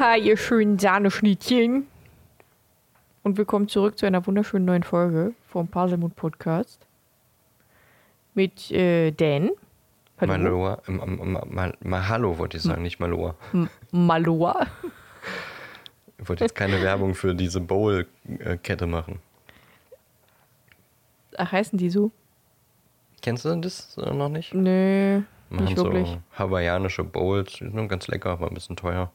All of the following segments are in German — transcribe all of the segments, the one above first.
Aloha, ihr schönen Sahneschnittchen. Und willkommen zurück zu einer wunderschönen neuen Folge vom Parselmut Podcast. Mit äh, Dan. Hallo. Maloa, mal, mal Hallo wollte ich sagen, nicht Maloa. Maloa. Ich wollte jetzt keine Werbung für diese Bowl-Kette machen. Ach, heißen die so? Kennst du das äh, noch nicht? Nö, Machen nicht so wirklich. hawaiianische Bowls, die sind ganz lecker, aber ein bisschen teuer.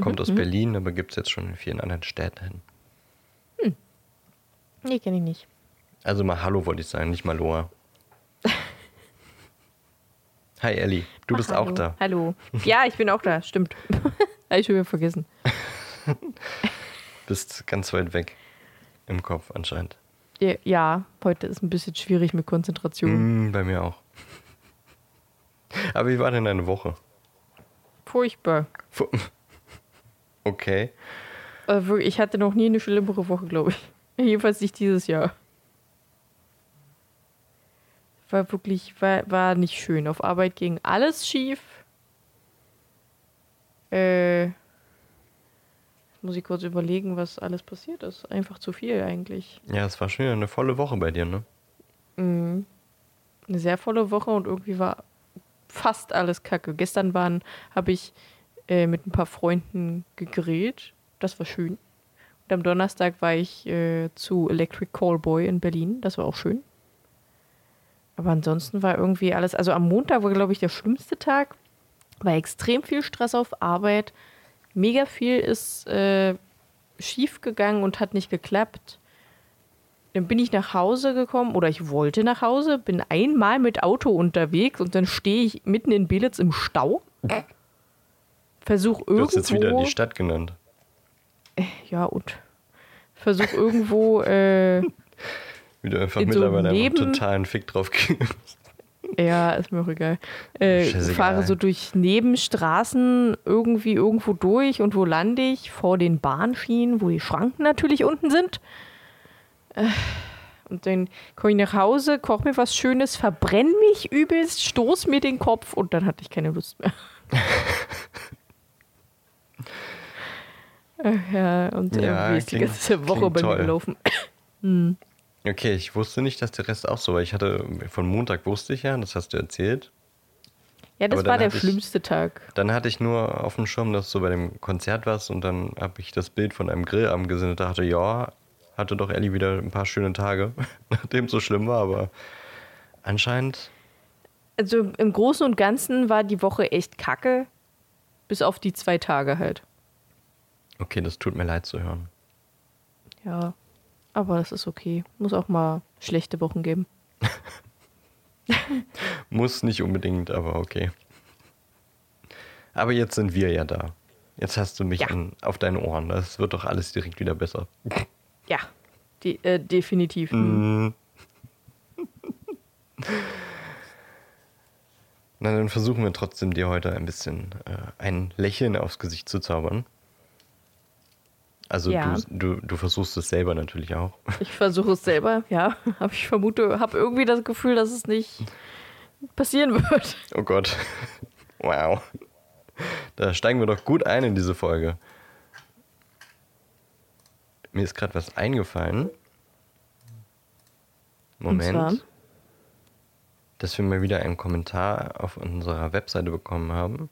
Kommt Mhm, aus Berlin, aber gibt es jetzt schon in vielen anderen Städten. Nee, kenne ich nicht. Also mal Hallo wollte ich sagen, nicht Maloa. Hi Elli, du bist Ach, auch hallo. da. Hallo. Ja, ich bin auch da, stimmt. Habe ich schon wieder vergessen. Bist ganz weit weg im Kopf anscheinend. Ja, Ja, heute ist ein bisschen schwierig mit Konzentration. Mm, bei mir auch. Aber wie war denn deine Woche? Furchtbar. Fu- Okay. Also ich hatte noch nie eine schlimmere Woche, glaube ich. Jedenfalls nicht dieses Jahr. War wirklich, war, war nicht schön. Auf Arbeit ging alles schief. Äh, jetzt muss ich kurz überlegen, was alles passiert ist. Einfach zu viel eigentlich. Ja, es war schon eine volle Woche bei dir, ne? Mhm. Eine sehr volle Woche und irgendwie war fast alles kacke. Gestern waren, habe ich äh, mit ein paar Freunden gegrillt. Das war schön. Und am Donnerstag war ich äh, zu Electric Callboy in Berlin. Das war auch schön. Aber ansonsten war irgendwie alles. Also am Montag war, glaube ich, der schlimmste Tag. War extrem viel Stress auf Arbeit. Mega viel ist äh, schief gegangen und hat nicht geklappt. Dann bin ich nach Hause gekommen oder ich wollte nach Hause, bin einmal mit Auto unterwegs und dann stehe ich mitten in Belitz im Stau. Versuch Du irgendwo. hast jetzt wieder die Stadt genannt. ja, und versuch irgendwo. Äh, Wie du einfach In so mittlerweile einfach Neben- totalen Fick drauf gibst. ja, ist mir auch egal. Äh, fahre so durch Nebenstraßen irgendwie irgendwo durch und wo lande ich? Vor den Bahnschienen, wo die Schranken natürlich unten sind. Äh, Und dann komme ich nach Hause, koche mir was Schönes, verbrenne mich übelst, stoß mir den Kopf und dann hatte ich keine Lust mehr. Ach ja, und Ja, irgendwie ist die ganze Woche bei mir gelaufen. Okay, ich wusste nicht, dass der Rest auch so war. Ich hatte, von Montag wusste ich ja, das hast du erzählt. Ja, das war der ich- schlimmste Tag. Dann hatte ich nur auf dem Schirm, dass du bei dem Konzert warst und dann habe ich das Bild von einem Grillabend gesehen und dachte, ja, hatte doch Ellie wieder ein paar schöne Tage, nachdem es so schlimm war, aber anscheinend, Also im Großen und Ganzen war die Woche echt kacke, bis auf die zwei Tage halt. Okay, das tut mir leid zu hören. Ja, aber das ist okay. Muss auch mal schlechte Wochen geben. Muss nicht unbedingt, aber okay. Aber jetzt sind wir ja da. Jetzt hast du mich Ja. in, auf deinen Ohren. Das wird doch alles direkt wieder besser. Ja, die, äh, definitiv. Mhm. Na, dann versuchen wir trotzdem dir heute ein bisschen äh, ein Lächeln aufs Gesicht zu zaubern. Also Ja. du, du, du versuchst es selber natürlich auch. Ich versuche es selber, ja. Aber ich vermute, habe irgendwie das Gefühl, dass es nicht passieren wird. Oh Gott. Wow. Da steigen wir doch gut ein in diese Folge. Mir ist gerade was eingefallen. Moment. Dass wir mal wieder einen Kommentar auf unserer Webseite bekommen haben.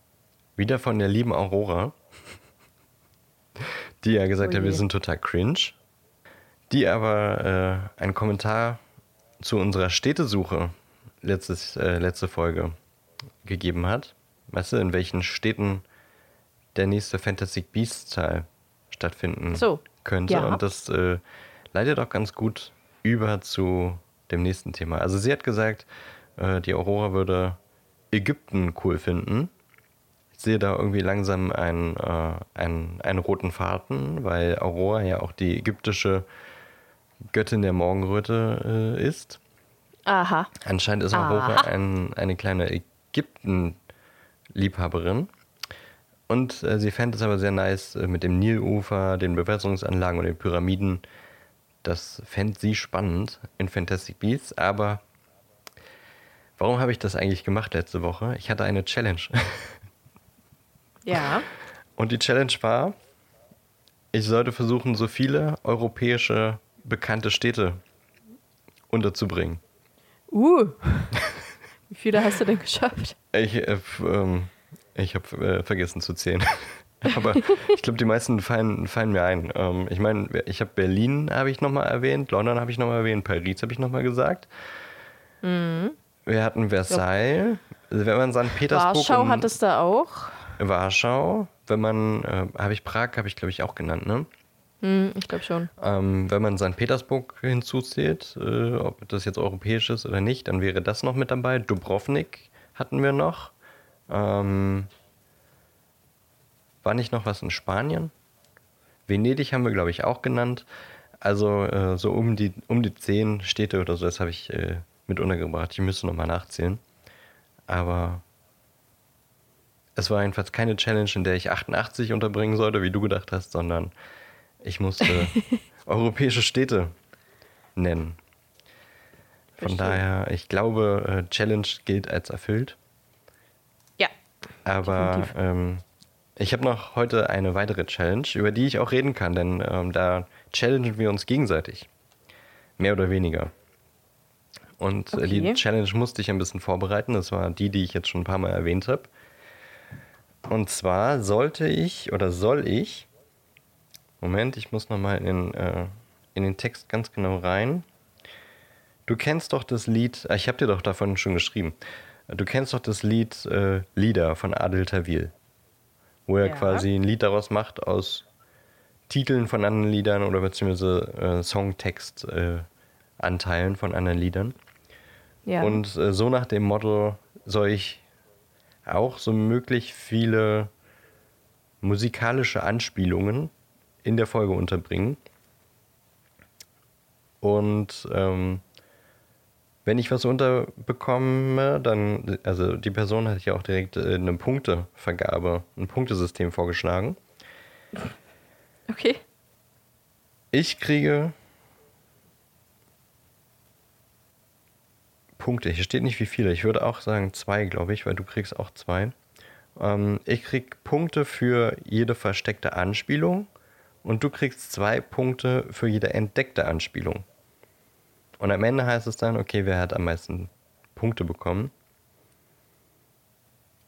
Wieder von der lieben Aurora, die ja gesagt Oh hat, wir sind total cringe. Die aber äh, einen Kommentar zu unserer Städtesuche letztes, äh, letzte Folge gegeben hat. Weißt du, in welchen Städten der nächste Fantastic Beasts Teil stattfinden So, könnte. ja. Und das äh, leitet auch ganz gut über zu dem nächsten Thema. Also sie hat gesagt, äh, die Aurora würde Ägypten cool finden. Sehe da irgendwie langsam einen, äh, einen, einen roten Faden, weil Aurora ja auch die ägyptische Göttin der Morgenröte äh, ist. Aha. Anscheinend ist Aurora ein, eine kleine Ägypten-Liebhaberin. Und äh, sie fände es aber sehr nice äh, mit dem Nilufer, den Bewässerungsanlagen und den Pyramiden. Das fände sie spannend in Fantastic Beasts. Aber warum habe ich das eigentlich gemacht letzte Woche? Ich hatte eine Challenge. Ja. Und die Challenge war, ich sollte versuchen, so viele europäische bekannte Städte unterzubringen. Uh. Wie viele hast du denn geschafft? Ich, äh, ähm, ich habe äh, vergessen zu zählen. Aber ich glaube, die meisten fallen, fallen mir ein. Ähm, ich meine, ich habe Berlin habe ich nochmal erwähnt, London habe ich nochmal erwähnt, Paris habe ich nochmal gesagt. Mhm. Wir hatten Versailles. Also wenn man St. Petersburg Warschau und hattest du auch. Warschau, wenn man, äh, habe ich Prag, habe ich glaube ich auch genannt, ne? Hm, ich glaube schon. Ähm, wenn man St. Petersburg hinzuzählt, äh, ob das jetzt europäisch ist oder nicht, dann wäre das noch mit dabei. Dubrovnik hatten wir noch. Ähm, war nicht noch was in Spanien? Venedig haben wir, glaube ich, auch genannt. Also äh, so um die, um die zehn Städte oder so, das habe ich äh, mit untergebracht. Ich müsste nochmal nachzählen. Aber es war jedenfalls keine Challenge, in der ich 88 unterbringen sollte, wie du gedacht hast, sondern ich musste europäische Städte nennen. Von Verstehe. daher, ich glaube, äh, Challenge gilt als erfüllt. Ja. Aber ähm, ich habe noch heute eine weitere Challenge, über die ich auch reden kann, denn ähm, da challengen wir uns gegenseitig. Mehr oder weniger. Und äh, die Okay. Challenge musste ich ein bisschen vorbereiten. Das war die, die ich jetzt schon ein paar Mal erwähnt habe. Und zwar sollte ich oder soll ich. Moment, ich muss nochmal in, äh, in den Text ganz genau rein. Du kennst doch das Lied, äh, ich habe dir doch davon schon geschrieben. Du kennst doch das Lied äh, Lieder von Adel Tawil, wo er Ja. quasi ein Lied daraus macht aus Titeln von anderen Liedern oder beziehungsweise äh, Songtext-Anteilen äh, Anteilen von anderen Liedern. Ja. Und äh, so nach dem Motto soll ich auch so möglich viele musikalische Anspielungen in der Folge unterbringen. Und ähm, wenn ich was unterbekomme, dann, also die Person hat ja auch direkt äh, eine Punktevergabe, ein Punktesystem vorgeschlagen. okay. Ich kriege Punkte. Hier steht nicht wie viele. Ich würde auch sagen zwei, glaube ich, weil du kriegst auch zwei. Ähm, ich krieg Punkte für jede versteckte Anspielung und du kriegst zwei Punkte für jede entdeckte Anspielung. Und am Ende heißt es dann, okay, wer hat am meisten Punkte bekommen?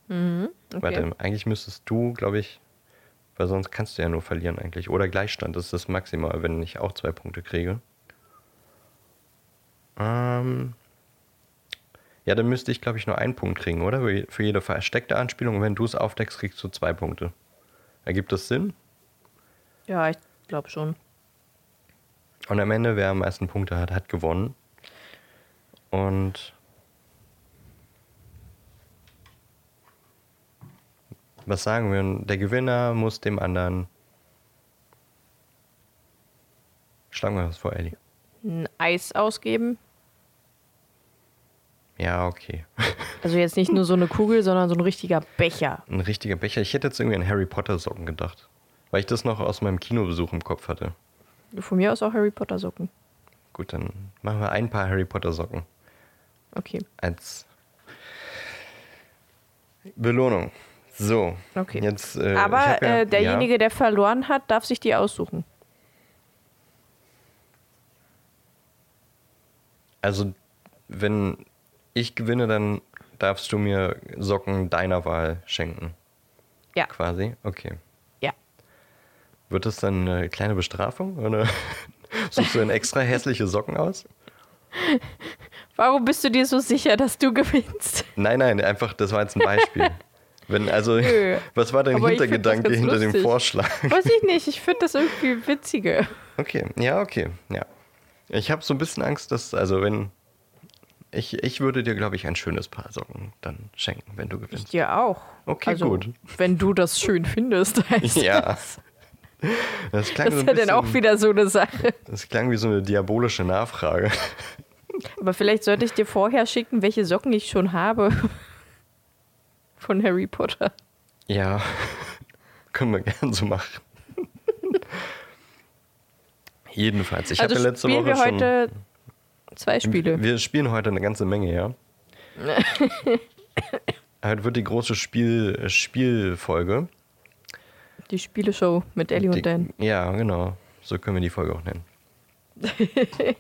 Okay. Warte, eigentlich müsstest du, glaube ich, weil sonst kannst du ja nur verlieren eigentlich. Oder Gleichstand, das ist das Maximal, wenn ich auch zwei Punkte kriege. Ähm, ja, dann müsste ich, glaube ich, nur einen Punkt kriegen, oder? Für- jede versteckte Anspielung. Und wenn du es aufdeckst, kriegst du zwei Punkte. Ergibt das Sinn? Ja, ich glaube schon. Und am Ende, wer am meisten Punkte hat, hat gewonnen. Und was sagen wir? Der Gewinner muss dem anderen. Schlagen wir was vor, Ellie. Ein Eis ausgeben. Ja, okay. Also jetzt nicht nur so eine Kugel, sondern so ein richtiger Becher. Ein richtiger Becher. Ich hätte jetzt irgendwie an Harry Potter Socken gedacht. Weil ich das noch aus meinem Kinobesuch im Kopf hatte. Von mir aus auch Harry Potter Socken. Gut, dann machen wir ein paar Harry Potter Socken. Okay. Als Belohnung. So. Okay. Jetzt, äh, Aber ja- äh, derjenige, der verloren hat, darf sich die aussuchen. Also, wenn ich gewinne, dann darfst du mir Socken deiner Wahl schenken. Ja. Quasi? Okay. Ja. Wird das dann eine kleine Bestrafung? Oder suchst du dann extra hässliche Socken aus? Warum bist du dir so sicher, dass du gewinnst? Nein, nein, einfach, das war jetzt ein Beispiel. Wenn, also, Nö. was war dein Aber Hintergedanke hinter dem lustig. Vorschlag? Weiß ich nicht, ich finde das irgendwie witziger. Okay, ja, okay, ja. Ich habe so ein bisschen Angst, dass, also wenn, ich, ich würde dir, glaube ich, ein schönes Paar Socken dann schenken, wenn du Ich gewinnst. dir auch. Okay, also, gut. Wenn du das schön findest, heißt Ja. das. Das klang, Das so ist ein ja dann auch wieder so eine Sache. das klang wie so eine diabolische Nachfrage. Aber vielleicht sollte ich dir vorher schicken, welche Socken ich schon habe. Von Harry Potter. Ja, können wir gern so machen. Jedenfalls, ich also hatte letzte Woche wir schon. Zwei Spiele. Wir spielen heute eine ganze Menge, ja. Heute wird die große Spiel, Spielfolge. Die Spieleshow mit Ellie Die- und Dan. Ja, genau. So können wir die Folge auch nennen.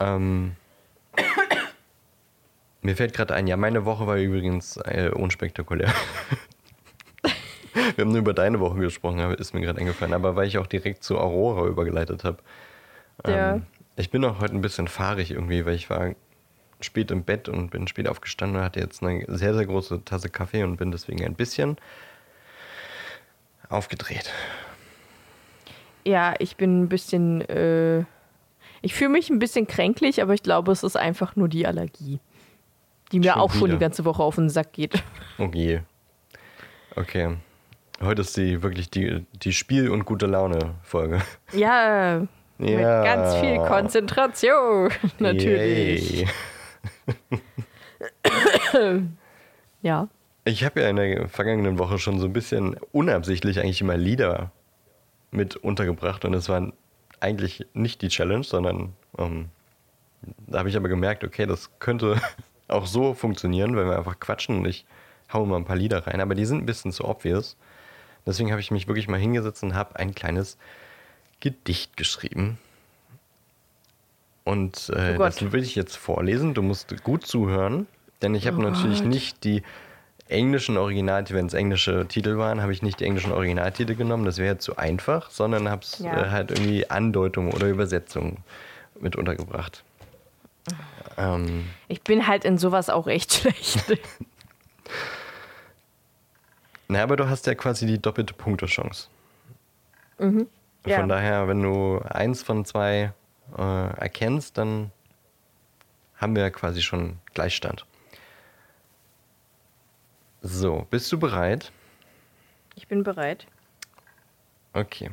ähm, mir fällt gerade ein, ja, meine Woche war übrigens äh, unspektakulär. wir haben nur über deine Woche gesprochen, ist mir gerade eingefallen. Aber weil ich auch direkt zu Aurora übergeleitet habe. Ja. Ich bin auch heute ein bisschen fahrig irgendwie, weil ich war spät im Bett und bin spät aufgestanden und hatte jetzt eine sehr, sehr große Tasse Kaffee und bin deswegen ein bisschen aufgedreht. Ja, ich bin ein bisschen. Äh, ich fühle mich ein bisschen kränklich, aber ich glaube, es ist einfach nur die Allergie. Die mir Schon auch schon wieder. die ganze Woche auf den Sack geht. Okay. Okay. Heute ist die wirklich die, die Spiel- und gute Laune-Folge. Ja, mit ganz viel Konzentration. Natürlich. Ja. Ich habe ja in der vergangenen Woche schon so ein bisschen unabsichtlich eigentlich immer Lieder mit untergebracht und es war eigentlich nicht die Challenge, sondern ähm, da habe ich aber gemerkt, okay, das könnte auch so funktionieren, wenn wir einfach quatschen und ich hau mal ein paar Lieder rein, aber die sind ein bisschen zu obvious. Deswegen habe ich mich wirklich mal hingesetzt und habe ein kleines Gedicht geschrieben. Und äh, Oh das will ich jetzt vorlesen. Du musst gut zuhören, denn ich habe Oh natürlich Gott. nicht die englischen Originaltitel, wenn es englische Titel waren, habe ich nicht die englischen Originaltitel genommen, das wäre zu einfach, sondern habe es Ja. äh, halt irgendwie Andeutungen oder Übersetzungen mit untergebracht. Ähm, Ich bin halt in sowas auch echt schlecht. na, aber du hast ja quasi die doppelte Punkte-Chance. Mhm. Ja. Von daher, wenn du eins von zwei äh, erkennst, dann haben wir quasi schon Gleichstand. So, bist du bereit? Ich bin bereit. Okay.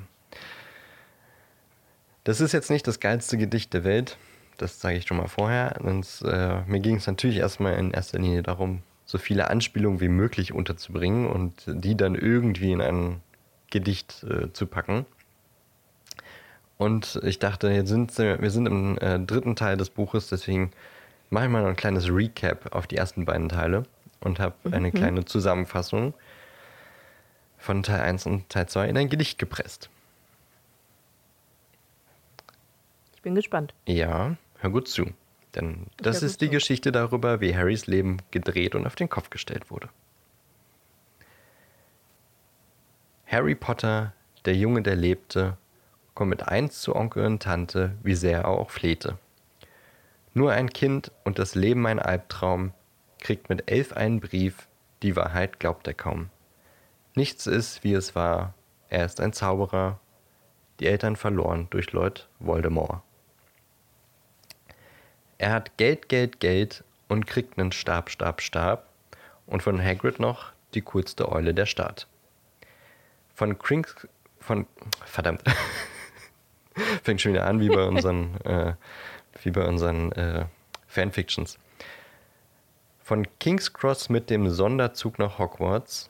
Das ist jetzt nicht das geilste Gedicht der Welt. Das sage ich schon mal vorher. Und, äh, mir ging es natürlich erstmal in erster Linie darum, so viele Anspielungen wie möglich unterzubringen und die dann irgendwie in ein Gedicht äh, zu packen. Und ich dachte, jetzt sind wir sind im äh, dritten Teil des Buches, deswegen mache ich mal noch ein kleines Recap auf die ersten beiden Teile und habe eine kleine Zusammenfassung von Teil 1 und Teil 2 in ein Gedicht gepresst. Ich bin gespannt. Ja, hör gut zu. Denn das ist die zu. Geschichte darüber, wie Harrys Leben gedreht und auf den Kopf gestellt wurde. Harry Potter, der Junge, der lebte, kommt mit eins zu Onkel und Tante, wie sehr er auch flehte. Nur ein Kind und das Leben ein Albtraum, kriegt mit elf einen Brief, die Wahrheit glaubt er kaum. Nichts ist, wie es war, er ist ein Zauberer, die Eltern verloren durch Lord Voldemort. Er hat Geld, Geld, Geld und kriegt einen Stab, Stab, Stab und von Hagrid noch die coolste Eule der Stadt. Von Krinks, von, verdammt, fängt schon wieder an wie bei unseren, äh, wie bei unseren äh, Fanfictions. Von King's Cross mit dem Sonderzug nach Hogwarts,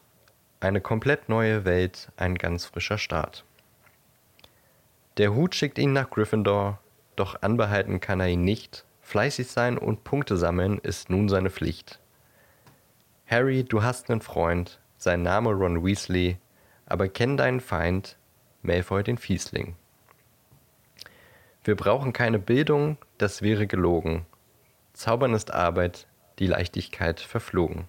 eine komplett neue Welt, ein ganz frischer Start. Der Hut schickt ihn nach Gryffindor, doch anbehalten kann er ihn nicht. Fleißig sein und Punkte sammeln ist nun seine Pflicht. Harry, du hast einen Freund, sein Name Ron Weasley, aber kenn deinen Feind, Malfoy den Fiesling. Wir brauchen keine Bildung, das wäre gelogen. Zaubern ist Arbeit, die Leichtigkeit verflogen.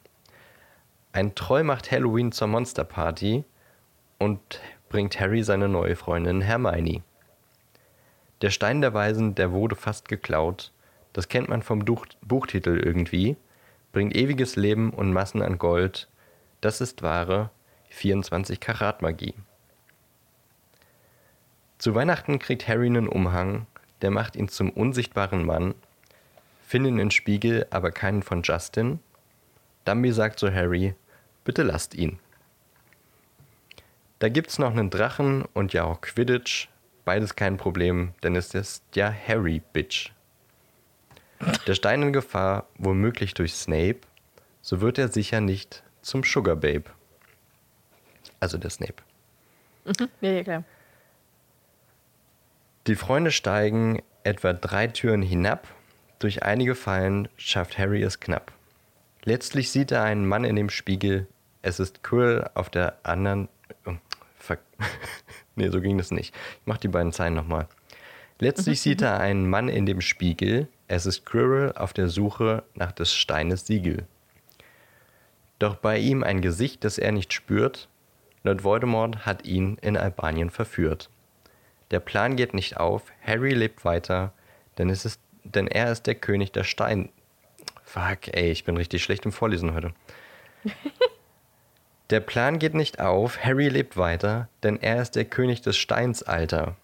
Ein Troll macht Halloween zur Monsterparty und bringt Harry seine neue Freundin Hermione. Der Stein der Weisen, der wurde fast geklaut. Das kennt man vom Duch Buchtitel irgendwie. Bringt ewiges Leben und Massen an Gold. Das ist wahre 24 Karat Magie. Zu Weihnachten kriegt Harry einen Umhang, der macht ihn zum unsichtbaren Mann. Finden den Spiegel, aber keinen von Justin. Dumby sagt zu Harry, bitte lasst ihn. Da gibt's noch einen Drachen und ja auch Quidditch. Beides kein Problem, denn es ist ja Harry, Bitch. Der Stein in Gefahr, womöglich durch Snape, so wird er sicher nicht zum Sugar Babe. Also der Snape. Ja, ja, klar. Die Freunde steigen etwa drei Türen hinab. Durch einige Fallen schafft Harry es knapp. Letztlich sieht er einen Mann in dem Spiegel. Es ist Quill auf der anderen. oh, Ver nee, so ging das nicht. Ich mach die beiden Zeilen nochmal. Letztlich sieht er einen Mann in dem Spiegel. Es ist Quirrell auf der Suche nach des Steines Siegel. Doch bei ihm ein Gesicht, das er nicht spürt. Lord Voldemort hat ihn in Albanien verführt. Der Plan geht nicht auf, Harry lebt weiter, denn, es ist, denn er ist der König der Stein. Fuck, ey, ich bin richtig schlecht im Vorlesen heute. der Plan geht nicht auf, Harry lebt weiter, denn er ist der König des Steinsalter.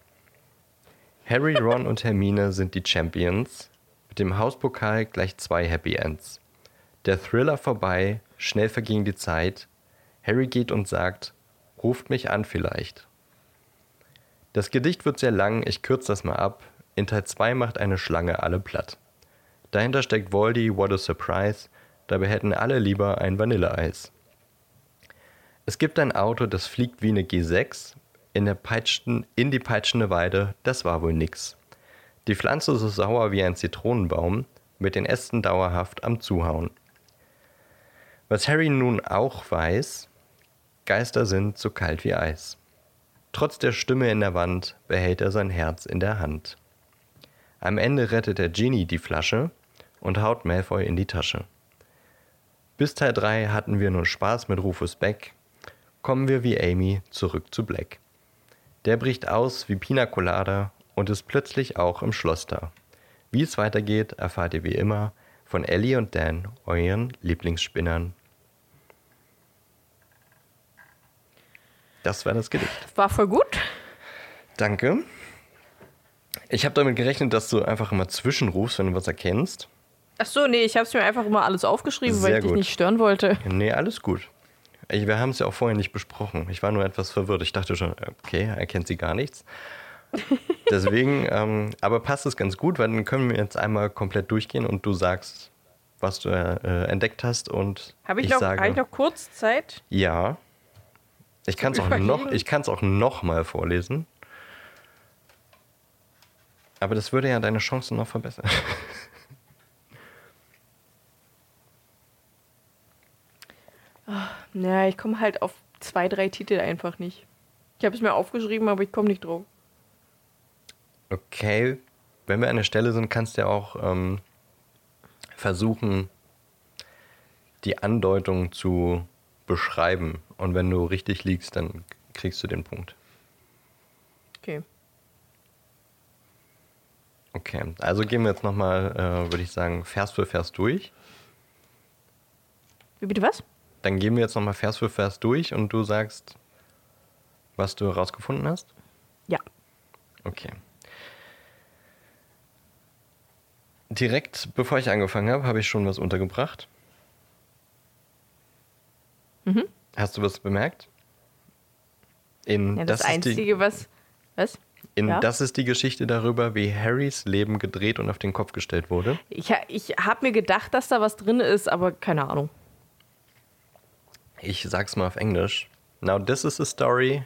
Harry, Ron und Hermine sind die Champions. Mit dem Hauspokal gleich zwei Happy Ends. Der Thriller vorbei, schnell verging die Zeit. Harry geht und sagt, ruft mich an vielleicht. Das Gedicht wird sehr lang, ich kürze das mal ab. In Teil 2 macht eine Schlange alle platt. Dahinter steckt Voldy, what a surprise. Dabei hätten alle lieber ein Vanilleeis. Es gibt ein Auto, das fliegt wie eine G6. In, der peitschten, in die peitschende Weide, das war wohl nix. Die Pflanze so sauer wie ein Zitronenbaum, mit den Ästen dauerhaft am Zuhauen. Was Harry nun auch weiß, Geister sind so kalt wie Eis. Trotz der Stimme in der Wand behält er sein Herz in der Hand. Am Ende rettet er Ginny die Flasche und haut Malfoy in die Tasche. Bis Teil 3 hatten wir nur Spaß mit Rufus Beck. Kommen wir wie Amy zurück zu Black. Der bricht aus wie Pina Colada und ist plötzlich auch im Schloss da. Wie es weitergeht, erfahrt ihr wie immer von Ellie und Dan, euren Lieblingsspinnern. Das war das Gedicht. War voll gut. Danke. Ich habe damit gerechnet, dass du einfach immer zwischenrufst, wenn du was erkennst. Ach so, nee, ich habe es mir einfach immer alles aufgeschrieben, Sehr weil ich dich gut. nicht stören wollte. Nee, alles gut. Ich, wir haben es ja auch vorher nicht besprochen. Ich war nur etwas verwirrt. Ich dachte schon, okay, er kennt sie gar nichts. Deswegen, ähm, aber passt es ganz gut, weil dann können wir jetzt einmal komplett durchgehen und du sagst, was du äh, entdeckt hast und Habe ich, noch, sage, hab ich noch kurz Zeit? ja. Ich kann es auch noch, ich kann es auch noch mal vorlesen. Aber das würde ja deine Chancen noch verbessern. Naja, ich komme halt auf zwei, drei Titel einfach nicht. Ich habe es mir aufgeschrieben, aber ich komme nicht drauf. Okay, wenn wir an der Stelle sind, kannst du ja auch ähm, versuchen, die Andeutung zu beschreiben. Und wenn du richtig liegst, dann kriegst du den Punkt. Okay. Okay, also gehen wir jetzt nochmal, äh, würde ich sagen, Vers für Vers durch. Wie bitte was? Dann gehen wir jetzt nochmal Vers für Vers durch und du sagst, was du herausgefunden hast. Ja. Okay. Direkt bevor ich angefangen habe, habe ich schon was untergebracht. Mhm. Hast du was bemerkt? In ja das, ist die, Einzige, was. Was? in ja? das ist die Geschichte darüber, wie Harrys Leben gedreht und auf den Kopf gestellt wurde. Ich, ich habe mir gedacht, dass da was drin ist, aber keine Ahnung. Ich sag's mal auf Englisch. Now this is a story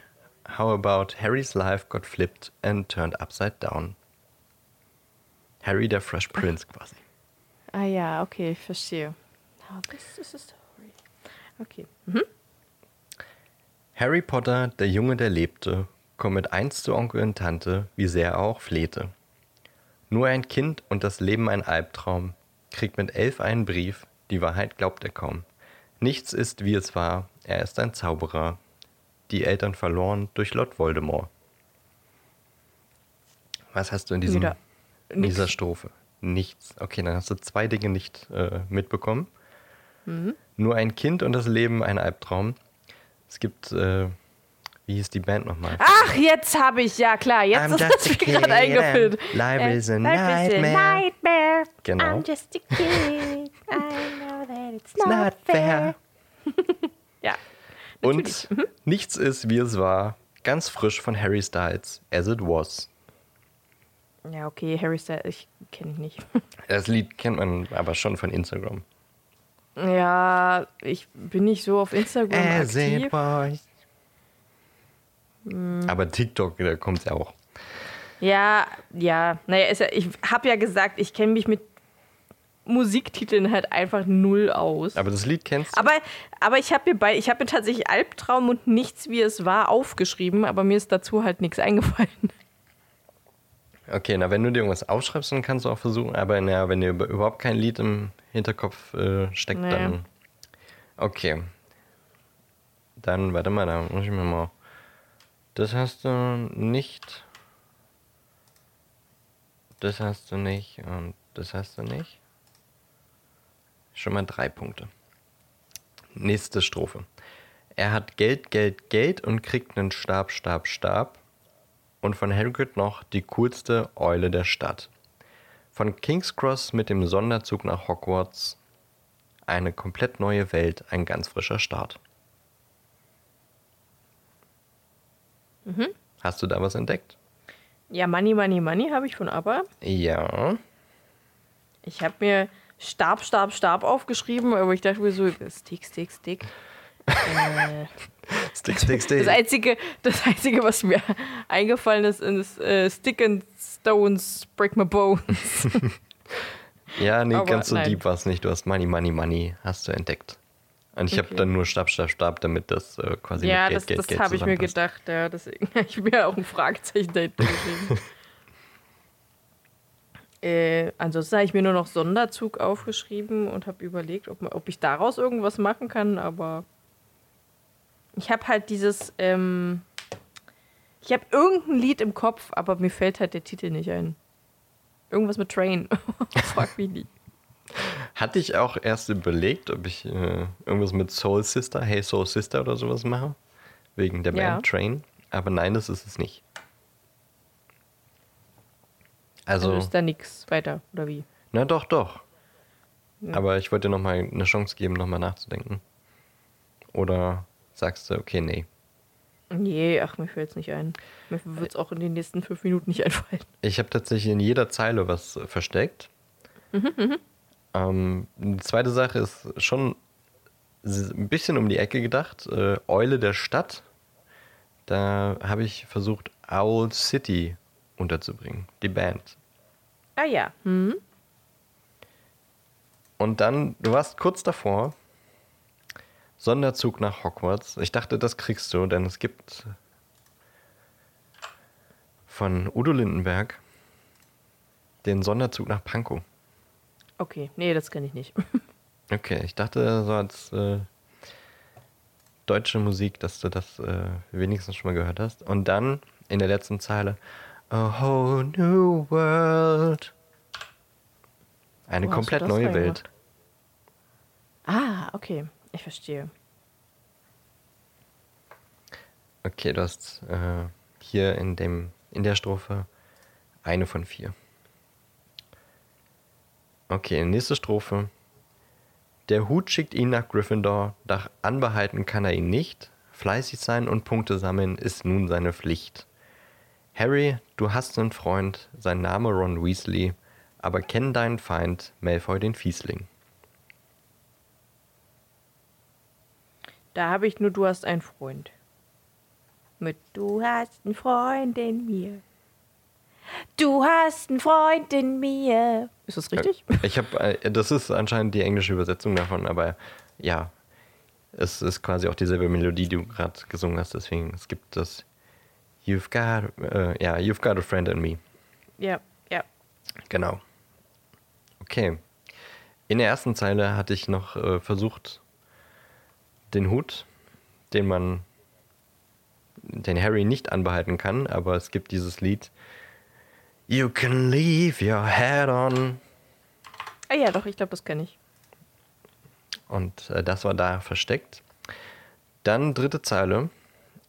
how about Harry's life got flipped and turned upside down. Harry der Fresh Prince quasi. Ah ja, okay, ich verstehe. Now this is a story. Okay. Mhm. Harry Potter, der Junge, der lebte, kommt mit einst zu Onkel und Tante, wie sehr er auch flehte. Nur ein Kind und das Leben ein Albtraum, kriegt mit elf einen Brief, die Wahrheit glaubt er kaum. Nichts ist, wie es war, er ist ein Zauberer. Die Eltern verloren durch Lord Voldemort. Was hast du in, diesem, Wieder in dieser Strophe? Nichts. Okay, dann hast du zwei Dinge nicht äh, mitbekommen. Nur ein Kind und das Leben ein Albtraum. Es gibt, äh, wie hieß die Band nochmal? Ach, jetzt habe ich, ja klar, jetzt I'm ist a mir gerade eingefüllt. and life is a nightmare. nightmare. Genau. I'm just a kid. I know that it's It's not, fair. fair. Ja. Und nichts ist, wie es war, ganz frisch von Harry Styles, As It Was. Ja, okay, Harry Styles, ich kenne ihn nicht. Das Lied kennt man aber schon von Instagram. Ja, ich bin nicht so auf Instagram As aktiv. was. Aber TikTok, da kommt es ja auch. Ja, ja. Naja, ja, ich habe ja gesagt, ich kenne mich mit Musiktiteln halt einfach null aus. Aber das Lied kennst du? Aber, aber ich habe mir bei, ich habe mir tatsächlich Albtraum und nichts wie es war aufgeschrieben, aber mir ist dazu halt nichts eingefallen. Okay, na, wenn du dir irgendwas aufschreibst, dann kannst du auch versuchen. Aber na, wenn dir über- überhaupt kein Lied im Hinterkopf äh, steckt, Naja. dann. Okay. Dann, warte mal, da muss ich mir mal. Das hast du nicht. Das hast du nicht und das hast du nicht. Schon mal drei Punkte. Nächste Strophe. Er hat Geld, Geld, Geld und kriegt einen Stab, Stab, Stab. Und von Hagrid noch die coolste Eule der Stadt. Von King's Cross mit dem Sonderzug nach Hogwarts. Eine komplett neue Welt, ein ganz frischer Start. Hast du da was entdeckt? Ja, Money, Money, Money habe ich von ABBA. Ja. Ich habe mir Stab, Stab, Stab aufgeschrieben, aber ich dachte mir so, Stick, Stick, Stick. äh, Stick, stick, das, stick. einzige, das Einzige, was mir eingefallen ist, ist äh, Stick and Stones Break My Bones. Ja, nee, Aber ganz so nein. deep war es nicht. Du hast Money, Money, Money, hast du entdeckt. Und ich habe Okay. dann nur Stab, Stab, Stab, damit das äh, quasi ja, mit Geld, das, Geld, das habe ich mir gedacht. Ja, deswegen habe ich mir auch ein Fragezeichen dahinter geschrieben. äh, ansonsten habe ich mir nur noch Sonderzug aufgeschrieben und habe überlegt, ob, ob ich daraus irgendwas machen kann, aber ich habe halt dieses, ähm, ich habe irgendein Lied im Kopf, aber mir fällt halt der Titel nicht ein. Irgendwas mit Train. Frag mich nie. Hatte ich auch erst überlegt, ob ich äh, irgendwas mit Soul Sister, Hey Soul Sister oder sowas mache. Wegen der Ja. Band Train. Aber nein, das ist es nicht. Also, Also ist da nichts weiter, oder wie? na doch, doch. Ja. Aber ich wollte dir nochmal eine Chance geben, nochmal nachzudenken. Oder sagst du, okay, nee. Nee, ach, mir fällt es nicht ein. Mir wird es auch in den nächsten fünf Minuten nicht einfallen. Ich habe tatsächlich in jeder Zeile was äh, versteckt. Ähm, die zweite Sache ist schon ein bisschen um die Ecke gedacht. Äh, Eule der Stadt. Da habe ich versucht, Owl City unterzubringen. Die Band. Ah ja. Hm? Und dann, du warst kurz davor. Sonderzug nach Hogwarts. Ich dachte, das kriegst du, denn es gibt von Udo Lindenberg den Sonderzug nach Pankow. Okay, nee, das kenne ich nicht. Okay, ich dachte so als äh, deutsche Musik, dass du das äh, wenigstens schon mal gehört hast. Und dann in der letzten Zeile A whole new world. Eine Wo komplett neue? Welt. ah, okay. Ich verstehe. Okay, du hast äh, hier in, dem, in der Strophe eine von vier. Okay, nächste Strophe. Der Hut schickt ihn nach Gryffindor, doch anbehalten kann er ihn nicht. Fleißig sein und Punkte sammeln ist nun seine Pflicht. Harry, du hast einen Freund, sein Name Ron Weasley, aber kenn deinen Feind, Malfoy den Fiesling. Da habe ich nur, du hast einen Freund. Mit Du hast einen Freund in mir. Du hast einen Freund in mir. Ist das richtig? Ich habe, äh, das ist anscheinend die englische Übersetzung davon, aber ja, es ist quasi auch dieselbe Melodie, die du gerade gesungen hast. Deswegen es gibt das You've got, äh, ja, You've got a friend in me. Ja, ja. Genau. Okay. In der ersten Zeile hatte ich noch äh, versucht, den Hut, den man, den Harry nicht anbehalten kann, aber es gibt dieses Lied You can leave your head on. Ah ja, doch, ich glaube, das kenne ich. Und äh, das war da versteckt. Dann dritte Zeile.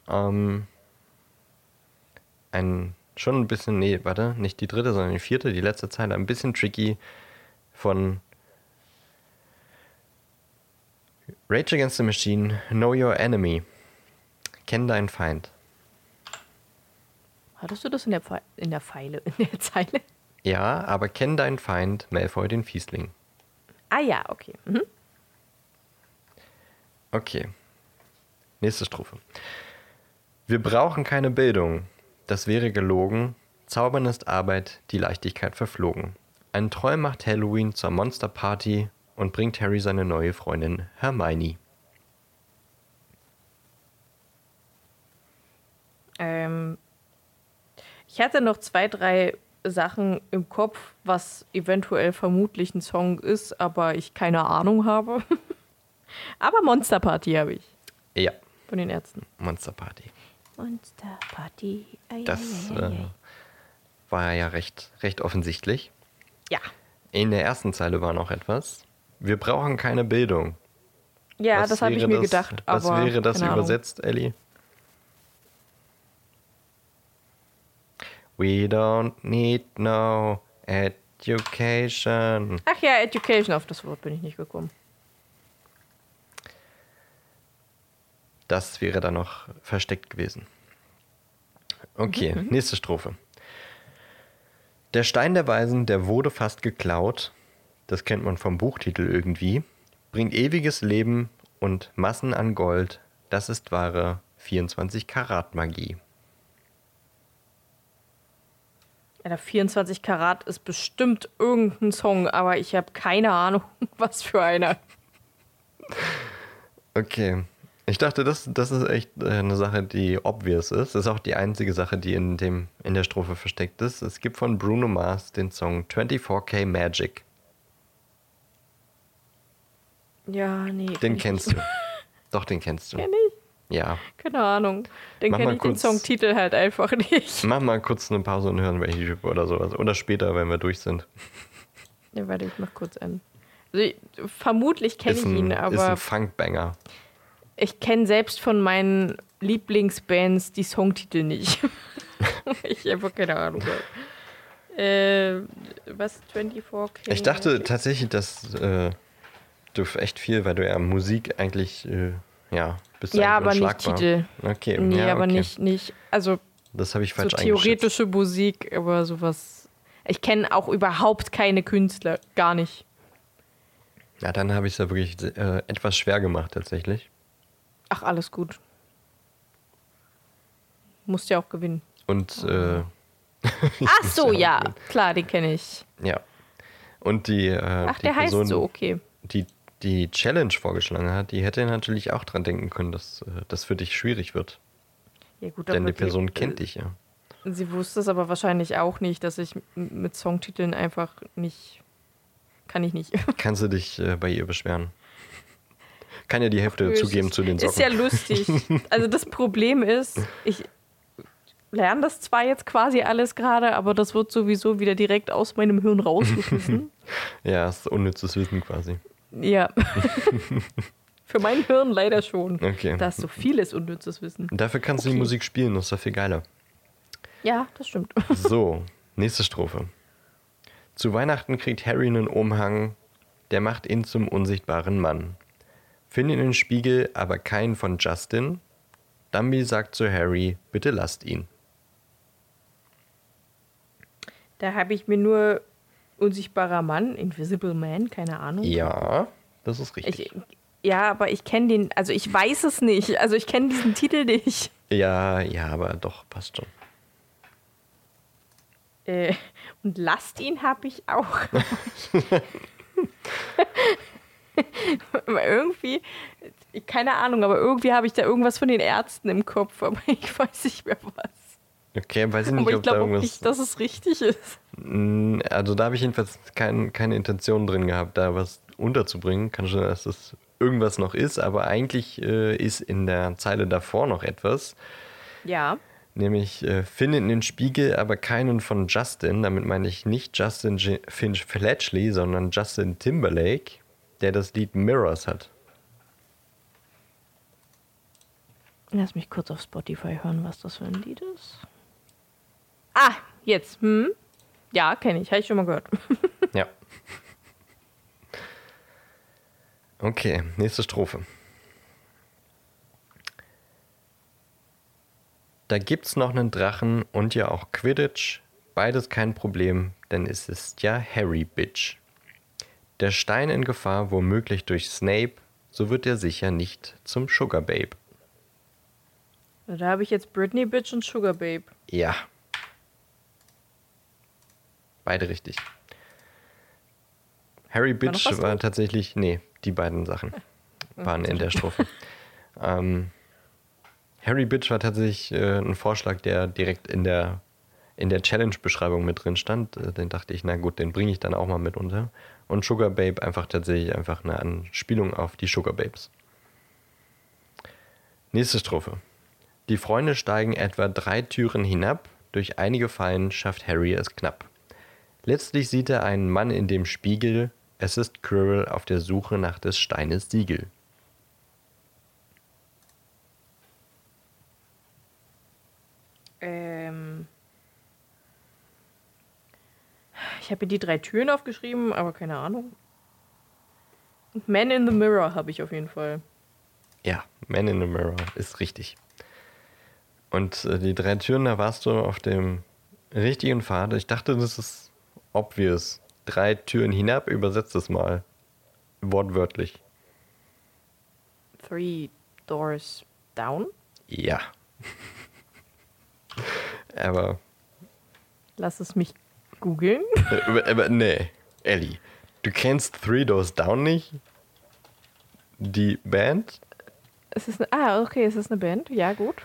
Ähm, ein schon ein bisschen, nee, warte, nicht die dritte, sondern die vierte, die letzte Zeile, ein bisschen tricky von Rage Against the Machine, Know Your Enemy. Kenn deinen Feind. Hattest du das in der, Pfe in der Pfeile, in der Zeile? Ja, aber kenn deinen Feind, Malfoy den Fiesling. Ah ja, okay. Mhm. Okay. Nächste Strophe. Wir brauchen keine Bildung. Das wäre gelogen. Zaubern ist Arbeit, die Leichtigkeit verflogen. Ein Troll macht Halloween zur Monsterparty und bringt Harry seine neue Freundin Hermione. Ähm, ich hatte noch zwei, drei Sachen im Kopf, was eventuell vermutlich ein Song ist, aber ich keine Ahnung habe. aber Monster Party habe ich. Ja, Von den Ärzten. Monster Party. Monster Party. Ei, Das äh, war ja recht, recht offensichtlich. Ja. In der ersten Zeile war noch etwas. Wir brauchen keine Bildung. Ja, Was das habe ich mir das- gedacht. Was aber wäre das Ahnung. übersetzt, Ellie? We don't need no education. Ach ja, Education, auf das Wort bin ich nicht gekommen. Das wäre dann noch versteckt gewesen. Okay, nächste Strophe. Der Stein der Weisen, der wurde fast geklaut. Das kennt man vom Buchtitel irgendwie. Bringt ewiges Leben und Massen an Gold. Das ist wahre 24 Karat Magie. Ja, der 24 Karat ist bestimmt irgendein Song, aber ich habe keine Ahnung, was für einer. Okay. Ich dachte, das, das ist echt äh, eine Sache, die obvious ist. Das ist auch die einzige Sache, die in, dem, in der Strophe versteckt ist. Es gibt von Bruno Mars den Song 24K Magic. Ja, nee. Den kennst du. Doch, den kennst du. Kenn ich? Ja. Keine Ahnung. Den kenne ich den kurz- Songtitel halt einfach nicht. Mach mal kurz eine Pause und hören welche Typ oder sowas. Oder später, wenn wir durch sind. Ja, warte, ich mach kurz an. Also, ich, vermutlich kenne Ist ich ihn, ist aber ein Funkbanger. ich kenne selbst von meinen Lieblingsbands die Songtitel nicht. ich einfach keine Ahnung. Äh, was? 24K? Ich dachte tatsächlich, dass äh, du echt viel, weil du ja Musik eigentlich, äh, ja, bist Ja, aber nicht. Titel. Okay, Nee, ja, aber okay. nicht, nicht. Also Das habe ich so falsch eingeschätzt. theoretische Musik, aber sowas. Ich kenne auch überhaupt keine Künstler. Gar nicht. Ja, dann habe ich es ja wirklich äh, etwas schwer gemacht tatsächlich. Ach, alles gut. Musst ja auch gewinnen. Und äh, Ach so, ja, klar, den kenne ich. ja. Und die, äh, Ach, die der heißt Person, so, okay. die die Challenge vorgeschlagen hat, die hätte natürlich auch dran denken können, dass äh, das für dich schwierig wird. Ja, gut, Denn die Person äh, kennt dich ja. Sie wusste es aber wahrscheinlich auch nicht, dass ich mit Songtiteln einfach nicht. Kann ich nicht. Kannst du dich äh, bei ihr beschweren? Kann ja die Hälfte Es zugeben zu den Socken. Ist ja lustig. Also das Problem ist, ich lerne das zwar jetzt quasi alles gerade, aber das wird sowieso wieder direkt aus meinem Hirn rausgeschmissen. Ja, ist unnützes Wissen quasi. Ja. Für mein Hirn leider schon. Okay. Da ist so vieles unnützes Wissen. Dafür kannst du die Okay. Musik spielen, das ist doch viel geiler. Ja, das stimmt. So, nächste Strophe. Zu Weihnachten kriegt Harry einen Umhang, der macht ihn zum unsichtbaren Mann. Findet den Spiegel, aber keinen von Justin. Dumby sagt zu Harry, bitte lasst ihn. Da habe ich mir nur unsichtbarer Mann, Invisible Man, keine Ahnung. Ja, das ist richtig. Ich, ja, aber ich kenne den, also ich weiß es nicht. Also ich kenne diesen Titel nicht. ja, ja, aber doch, passt schon. Äh, und lasst ihn habe ich auch. irgendwie, keine Ahnung, aber irgendwie habe ich da irgendwas von den Ärzten im Kopf, aber ich weiß nicht mehr was. Okay, weiß ich nicht, Aber ich glaube nicht, dass es richtig ist. Mm, Also da habe ich jedenfalls kein, keine Intention drin gehabt, da was unterzubringen. Kann schon, dass das irgendwas noch ist, aber eigentlich äh, ist in der Zeile davor noch etwas. Ja. Nämlich äh, findet in den Spiegel aber keinen von Justin. Damit meine ich nicht Justin J Finch Fletchley, sondern Justin Timberlake, der das Lied Mirrors hat. Lass mich kurz auf Spotify hören, was das für ein Lied ist. Ah, jetzt. Hm? Ja, kenne ich. Habe ich schon mal gehört. Ja. Okay, nächste Strophe. Da gibt's noch einen Drachen und ja auch Quidditch. Beides kein Problem, denn es ist ja Harry Bitch. Der Stein in Gefahr, womöglich durch Snape, so wird er sicher nicht zum Sugar Babe. Da habe ich jetzt Britney Bitch und Sugar Babe. Ja. Beide richtig. Harry War Bitch war, drin? tatsächlich, nee, die beiden Sachen waren in der Strophe. ähm, Harry Bitch war tatsächlich äh, ein Vorschlag, der direkt in der, in der Challenge-Beschreibung mit drin stand. Äh, den dachte ich, na gut, den bringe ich dann auch mal mit unter. Und Sugar Babe einfach tatsächlich einfach eine Anspielung auf die Sugar Babes. Nächste Strophe. Die Freunde steigen etwa drei Türen hinab. Durch einige Fallen schafft Harry es knapp. Letztlich sieht er einen Mann in dem Spiegel. Es ist Quirrell auf der Suche nach des Steines Siegel. Ähm. Ich habe hier die drei Türen aufgeschrieben, aber keine Ahnung. Und Man in the Mirror habe ich auf jeden Fall. Ja, Man in the Mirror ist richtig. Und äh, die drei Türen, da warst du auf dem richtigen Pfad. Ich dachte, das ist obvious. Drei Türen hinab, übersetzt es mal. Wortwörtlich. Three Doors Down. Ja. Aber, Lass es mich googeln. äh, aber, aber nee, Ellie, du kennst Three Doors Down nicht? Die Band? Es ist eine, ah, okay, es ist eine Band. Ja, gut.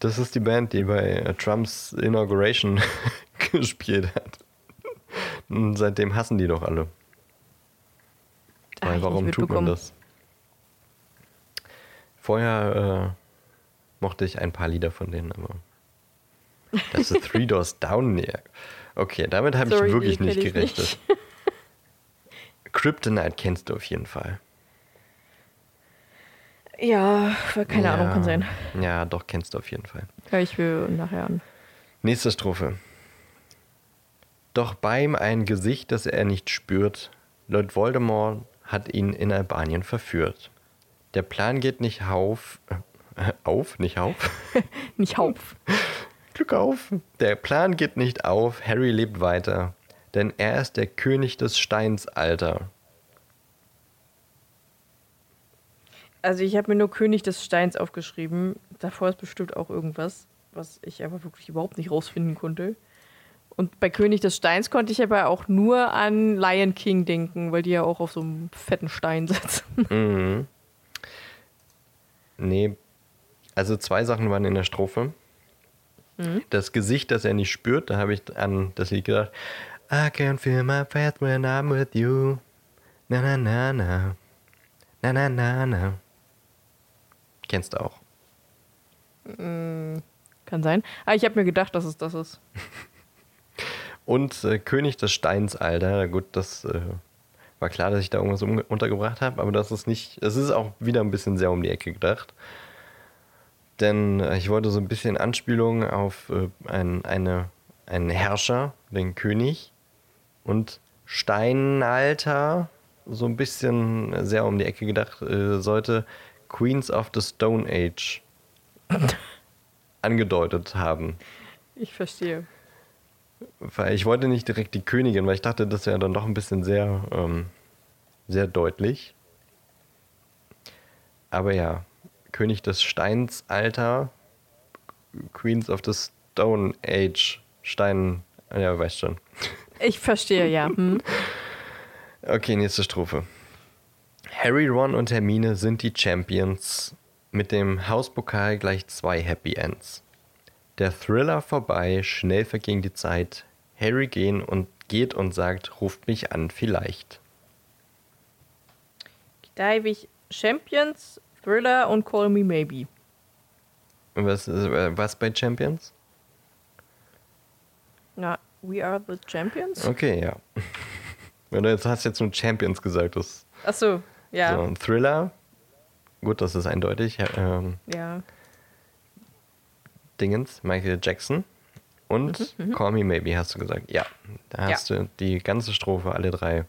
Das ist die Band, die bei Trumps Inauguration gespielt hat. Und seitdem hassen die doch alle. Ah, Weil warum tut man das? Vorher äh, mochte ich ein paar Lieder von denen, aber das ist Three Doors Down. Ja. Okay, damit habe ich wirklich nicht gerechnet. nicht. Kryptonite kennst du auf jeden Fall. Ja, keine ja. Ahnung, kann sein. Ja, doch, kennst du auf jeden Fall. Hör ich mir nachher an. Nächste Strophe. Doch bei ihm ein Gesicht, das er nicht spürt. Lord Voldemort hat ihn in Albanien verführt. Der Plan geht nicht auf. Äh, auf, nicht auf. Nicht Haupf. Glück auf. Der Plan geht nicht auf. Harry lebt weiter. Denn er ist der König des Steins, Alter. Also ich habe mir nur König des Steins aufgeschrieben. Davor ist bestimmt auch irgendwas, was ich aber wirklich überhaupt nicht rausfinden konnte. Und bei König des Steins konnte ich aber auch nur an Lion King denken, weil die ja auch auf so einem fetten Stein sitzen. Mhm. Nee. Also zwei Sachen waren in der Strophe. Das Gesicht, das er nicht spürt, da habe ich an das Lied gedacht. I can feel my breath when I'm with you. Na na na na. Na na na na. Kennst du auch. Kann sein. Aber ich habe mir gedacht, dass es das ist. Und äh, König des Steins, Alter. Gut, das äh, war klar, dass ich da irgendwas untergebracht habe, aber das ist nicht. Es ist auch wieder ein bisschen sehr um die Ecke gedacht. Denn äh, ich wollte so ein bisschen Anspielung auf äh, ein, eine, einen Herrscher, den König. Und Steinalter, so ein bisschen sehr um die Ecke gedacht, äh, sollte Queens of the Stone Age angedeutet haben. Ich verstehe. Weil ich wollte nicht direkt die Königin, weil ich dachte, das wäre dann doch ein bisschen sehr, ähm, sehr deutlich. Aber ja, König des Steins, Alter, Queens of the Stone Age, Stein, ja, weißt schon. Ich verstehe, ja. Hm. Okay, nächste Strophe. Harry, Ron und Hermine sind die Champions. Mit dem Hauspokal gleich zwei Happy Ends. Der Thriller vorbei, schnell verging die Zeit. Harry gehen und geht und sagt, ruft mich an vielleicht. Da habe ich Champions, Thriller und Call Me Maybe. Was, äh, was bei Champions? Na, We Are the Champions? Okay, ja. Du jetzt hast jetzt nur Champions gesagt, das Achso, ja. so ein Thriller. Gut, das ist eindeutig. Ähm, Ja. Dingens, Michael Jackson. Und Call Me Maybe hast du gesagt. Ja, da Ja. hast du die ganze Strophe, alle drei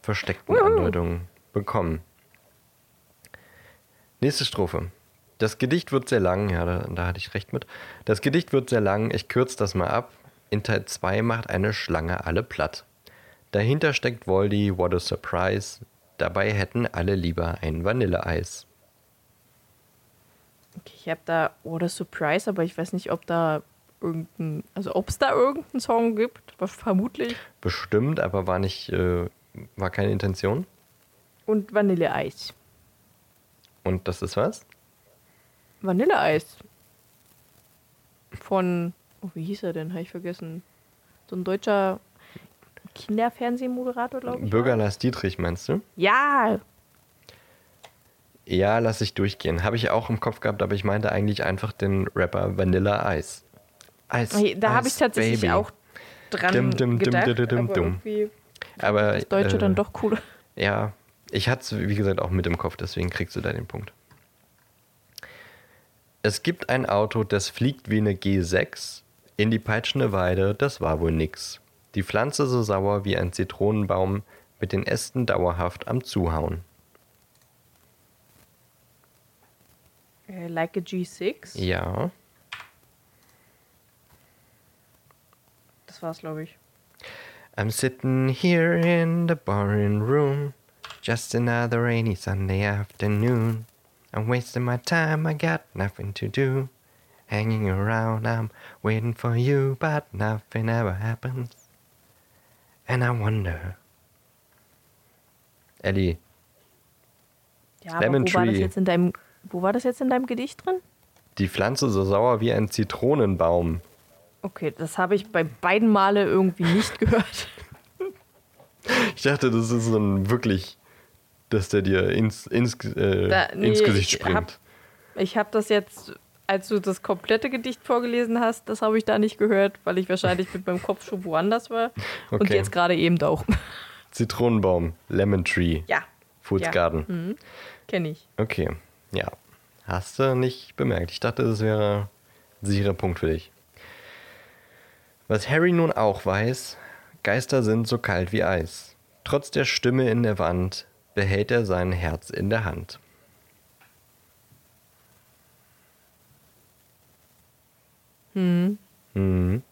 versteckten Wuhu. Andeutungen bekommen. Nächste Strophe. Das Gedicht wird sehr lang, ja, da, da hatte ich recht mit. Das Gedicht wird sehr lang, ich kürze das mal ab. In Teil 2 macht eine Schlange alle platt. Dahinter steckt Voldy, what a surprise. Dabei hätten alle lieber ein Vanilleeis. Okay, ich habe da What a Surprise, aber ich weiß nicht, ob da irgendein, also ob es da irgendeinen Song gibt, aber vermutlich. Bestimmt, aber war nicht äh, war keine Intention. Und Vanilleeis. Und das ist was? Vanilleeis. Von, oh, wie hieß er denn? Habe ich vergessen. So ein deutscher Kinderfernsehmoderator, glaube ich. Bürger Lars Dietrich, meinst du? Ja, Ja, lass ich durchgehen. Habe ich auch im Kopf gehabt, aber ich meinte eigentlich einfach den Rapper Vanilla Ice. Ice. da habe ich tatsächlich Baby. auch dran Dum, dum, dum, gedacht, dum, dum, Aber das Deutsche äh, dann doch cooler. Ja, ich hatte es, wie gesagt, auch mit im Kopf, deswegen kriegst du da den Punkt. Es gibt ein Auto, das fliegt wie eine G6 in die peitschende Weide, das war wohl nix. Die Pflanze so sauer wie ein Zitronenbaum, mit den Ästen dauerhaft am Zuhauen. Äh, like a G6. Ja, Das war's, glaube ich. I'm sitting here in the boring room, just another rainy Sunday afternoon. I'm wasting my time, I got nothing to do. Hanging around, I'm waiting for you, but nothing ever happens. And I wonder. Ellie, Ja, Lemon aber wo war das jetzt in deinem, wo war das jetzt in deinem Gedicht drin? die Pflanze so sauer wie ein Zitronenbaum. Okay, das habe ich bei beiden Male irgendwie nicht gehört. Ich dachte, das ist so ein wirklich, dass der dir ins, ins, äh, Da- nee, ins Gesicht ich springt. hab- Ich habe das jetzt, als du das komplette Gedicht vorgelesen hast, das habe ich da nicht gehört, weil ich wahrscheinlich mit meinem Kopf schon woanders war. Und Okay. jetzt gerade eben auch. Zitronenbaum, Lemon Tree, Ja, Foods Ja. Garden. kenne ich. Okay, ja. Hast du nicht bemerkt. Ich dachte, das wäre ein sicherer Punkt für dich. Was Harry nun auch weiß, Geister sind so kalt wie Eis. Trotz der Stimme in der Wand behält er sein Herz in der Hand. Hm. Mhm.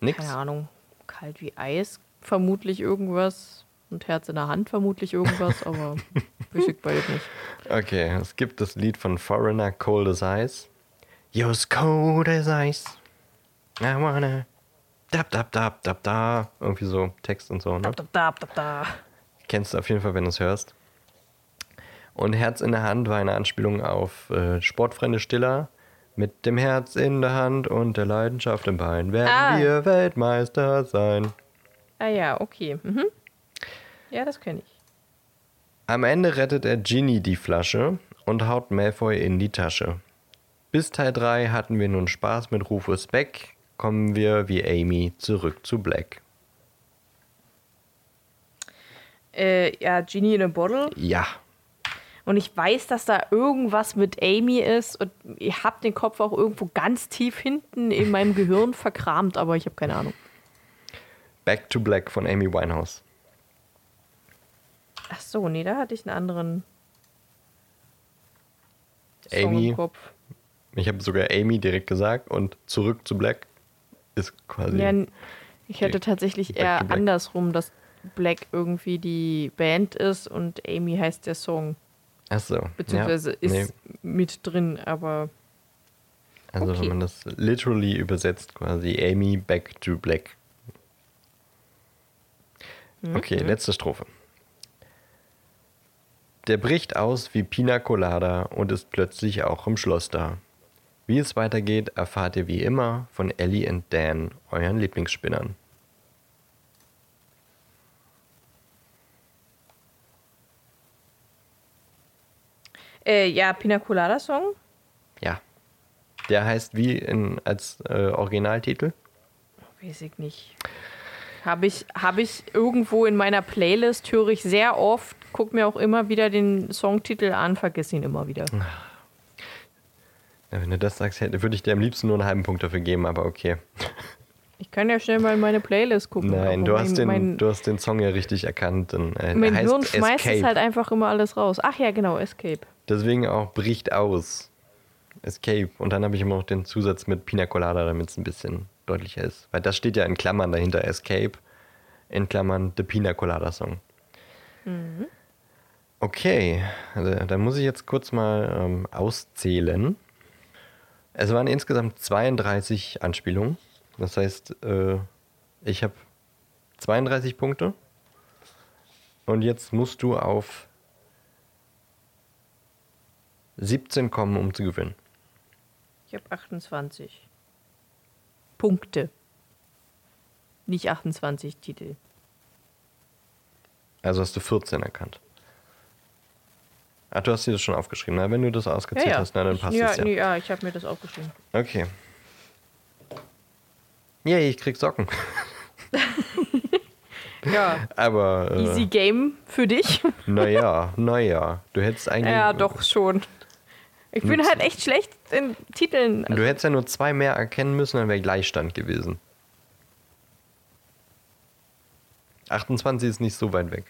Nix. Keine Ahnung. Kalt wie Eis, vermutlich irgendwas. Und Herz in der Hand, vermutlich irgendwas, aber ich beides nicht. Okay, es gibt das Lied von Foreigner, Cold as Ice. You're as cold as ice. I wanna. Dab, dab, dab, dab, da. Irgendwie so Text und so, ne? Da, da, da, da, da. Kennst du auf jeden Fall, wenn du es hörst. Und Herz in der Hand war eine Anspielung auf äh, Sportfreunde Stiller. Mit dem Herz in der Hand und der Leidenschaft im Bein werden Ah. wir Weltmeister sein. Ah ja, okay. Mhm. Ja, das kenne ich. Am Ende rettet er Ginny die Flasche und haut Malfoy in die Tasche. Bis Teil 3 hatten wir nun Spaß mit Rufus Beck, kommen wir wie Amy zurück zu Black. Äh, ja, Genie in a Bottle. Ja, Und ich weiß, dass da irgendwas mit Amy ist und ich habe den Kopf auch irgendwo ganz tief hinten in meinem Gehirn verkramt, aber ich habe keine Ahnung. Back to Black von Amy Winehouse. Ach so, nee, da hatte ich einen anderen Song Amy, im Kopf. ich habe sogar Amy direkt gesagt und zurück zu Black ist quasi. Ja, ich hätte tatsächlich eher Black. andersrum, dass Black irgendwie die Band ist und Amy heißt der Song. Achso. Beziehungsweise ja, ist mit drin, aber Also okay. wenn man das literally übersetzt, quasi Amy Back to Black. Mhm. Okay, letzte Strophe. Der bricht aus wie Pina Colada und ist plötzlich auch im Schloss da. Wie es weitergeht, erfahrt ihr wie immer von Ellie und Dan, euren Lieblingsspinnern. äh, ja, Pina Colada Song. Ja. Der heißt wie in, als äh, Originaltitel? Weiß ich nicht. Habe ich, hab ich irgendwo in meiner Playlist, höre ich sehr oft, guck mir auch immer wieder den Songtitel an, vergesse ihn immer wieder. Ja, wenn du das sagst, hätte, würde ich dir am liebsten nur einen halben Punkt dafür geben, aber okay. Ich kann ja schnell mal in meine Playlist gucken. Nein, du hast, den, mein, du hast den Song ja richtig erkannt. Denn, äh, mein Hirn schmeißt es halt einfach immer alles raus. Ach ja, genau, Escape. Deswegen auch bricht aus. Escape. Und dann habe ich immer noch den Zusatz mit Pina Colada, damit es ein bisschen deutlicher ist. Weil das steht ja in Klammern dahinter. Escape. In Klammern The Pina Colada Song. Okay, also, dann muss ich jetzt kurz mal ähm, auszählen. Es waren insgesamt 32 Anspielungen. Das heißt, äh, Ich habe 32 Punkte. Und jetzt musst du auf 17 kommen, um zu gewinnen. Ich habe 28 Punkte. Nicht 28 Titel. Also hast du 14 erkannt. Ach, du hast dir das schon aufgeschrieben. Na, wenn du das ausgezählt hast, na, dann passt ja, es ja. nee, ja, ich habe mir das aufgeschrieben. Okay. Yay, ich krieg Socken. Ja, Aber, äh, easy game für dich. naja, naja. Du hättest eigentlich. ja, doch schon. Ich bin halt echt schlecht in Titeln. Du hättest ja nur zwei mehr erkennen müssen, dann wäre Gleichstand gewesen. 28 ist nicht so weit weg.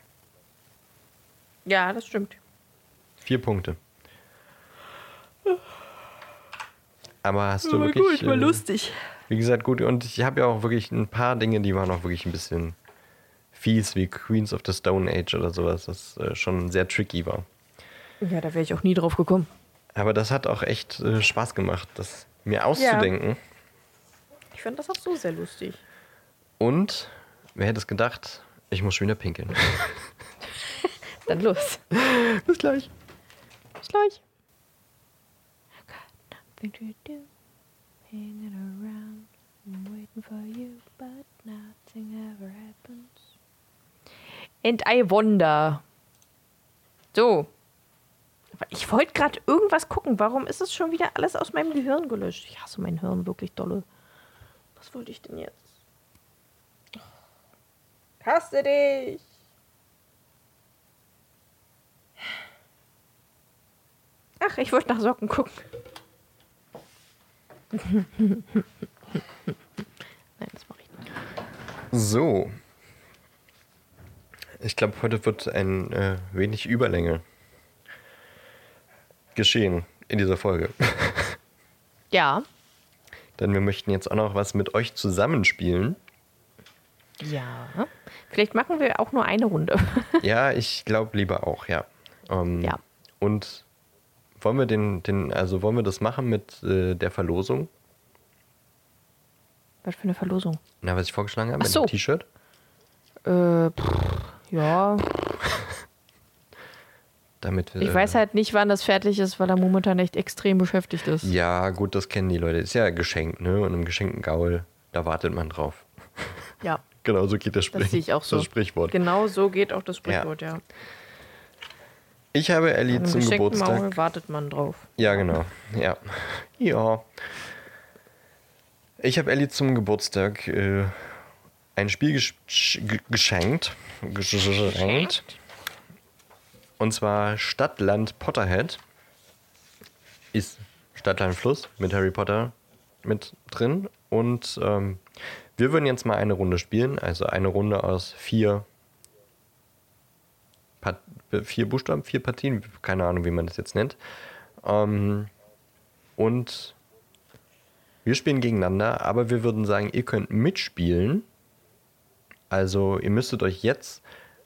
Ja, das stimmt. Vier Punkte. Aber hast du Aber wirklich. gut, war äh, lustig. Wie gesagt, gut. Und ich habe ja auch wirklich ein paar Dinge, die waren auch wirklich ein bisschen fies, wie Queens of the Stone Age oder sowas, das äh, schon sehr tricky war. Ja, da wäre ich auch nie drauf gekommen. Aber das hat auch echt äh, Spaß gemacht, das mir auszudenken. Ich fand das auch so sehr lustig. Und, wer hätte es gedacht, ich muss schon wieder pinkeln. Dann los. Bis gleich. Bis gleich. Got nothing to do. Hanging around. I'm waiting for you, but nothing ever happens. And I wonder. So. Ich wollte gerade irgendwas gucken. Warum ist es schon wieder alles aus meinem Gehirn gelöscht? Ich hasse mein Hirn wirklich dolle. Was wollte ich denn jetzt? Hasse dich! Ach, ich wollte nach Socken gucken. Nein, das mache ich nicht. So. Ich glaube, heute wird ein äh, wenig Überlänge geschehen in dieser Folge. Ja. Denn wir möchten jetzt auch noch was mit euch zusammenspielen. Ja. Vielleicht machen wir auch nur eine Runde. Ja, ich glaube lieber auch, ja. Ähm, Ja. Und wollen wir den, den, also wollen wir das machen mit äh, der Verlosung? Was für eine Verlosung? Na, was ich vorgeschlagen habe, Ach mit so. dem T-Shirt? Äh, pff, ja. Damit wir, Ich weiß halt nicht, wann das fertig ist, weil er momentan echt extrem beschäftigt ist. Ja, gut, das kennen die Leute. Ist ja geschenkt, ne? Und im geschenkten Gaul, da wartet man drauf. Ja. Genau, so geht das, Sprich Das so. das Sprichwort. Genau so geht auch das Sprichwort, ja. Ich habe Ellie zum Geburtstag. Maul wartet man drauf. Ja, genau. Ja. Ja. Ich habe Ellie zum Geburtstag äh, ein Spiel gesch ge- geschenkt. Geschenkt. Und zwar Stadtland Potterhead. Ist Stadtland Fluss mit Harry Potter mit drin. Und ähm, wir würden jetzt mal eine Runde spielen. Also eine Runde aus vier, Part vier Buchstaben, vier Partien. Keine Ahnung, wie man das jetzt nennt. Ähm, und wir spielen gegeneinander, aber wir würden sagen, ihr könnt mitspielen. Also ihr müsstet euch jetzt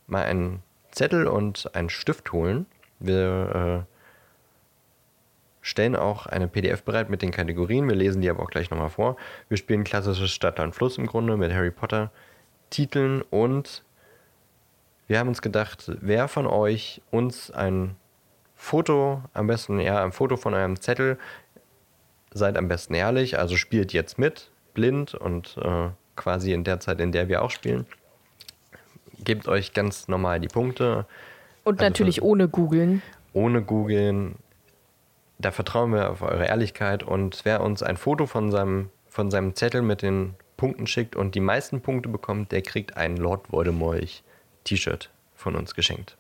mal einen Zettel und einen Stift holen. Wir äh, stellen auch eine PDF bereit mit den Kategorien. Wir lesen die aber auch gleich nochmal vor. Wir spielen klassisches Stadtland Fluss im Grunde mit Harry Potter Titeln und wir haben uns gedacht, wer von euch uns ein Foto, am besten ja, ein Foto von eurem Zettel, seid am besten ehrlich, also spielt jetzt mit, blind und äh, quasi in der Zeit, in der wir auch spielen. Gebt euch ganz normal die Punkte, Und Also natürlich so- ohne googeln. ohne googeln. Da vertrauen wir auf eure Ehrlichkeit und wer uns ein Foto von seinem, von seinem Zettel mit den Punkten schickt und die meisten Punkte bekommt, der kriegt ein Lord Voldemort T-Shirt von uns geschenkt.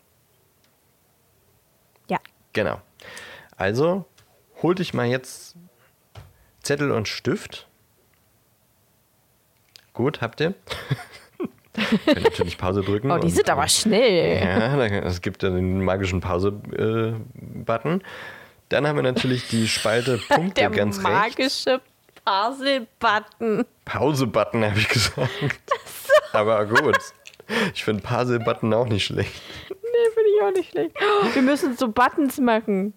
Ja. Genau. Also, hol dich mal jetzt Zettel und Stift. Gut, habt ihr? Könnt natürlich Pause drücken. Oh, die sind aber schnell. ja, es gibt ja den magischen Pause-Button. Dann haben wir natürlich die Spalte Punkte Der ganz rechts. magische Puzzle-Button. Pause-Button habe ich gesagt. Aber gut. Ich finde Puzzle-Button auch nicht schlecht. Nee, finde ich auch nicht schlecht. Wir müssen so Buttons machen.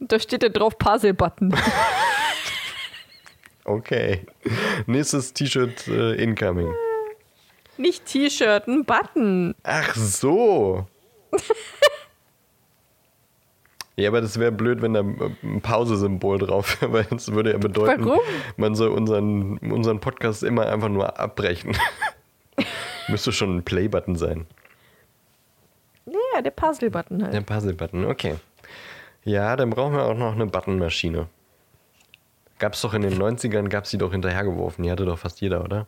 Und da steht da drauf Puzzle-Button. Okay. Nächstes T-Shirt äh, incoming. Nicht T-Shirt, ein Button. Ach so. ja, aber das wäre blöd, wenn da ein Pause-Symbol drauf wäre, weil das würde ja bedeuten, Warum? man soll unseren, unseren Podcast immer einfach nur abbrechen. Müsste schon ein Play-Button sein. Ja, der Puzzle-Button halt. Der Puzzle-Button, okay. Ja, dann brauchen wir auch noch eine Buttonmaschine. Gab's doch in den 90ern, gab's die doch hinterhergeworfen. Die hatte doch fast jeder, oder?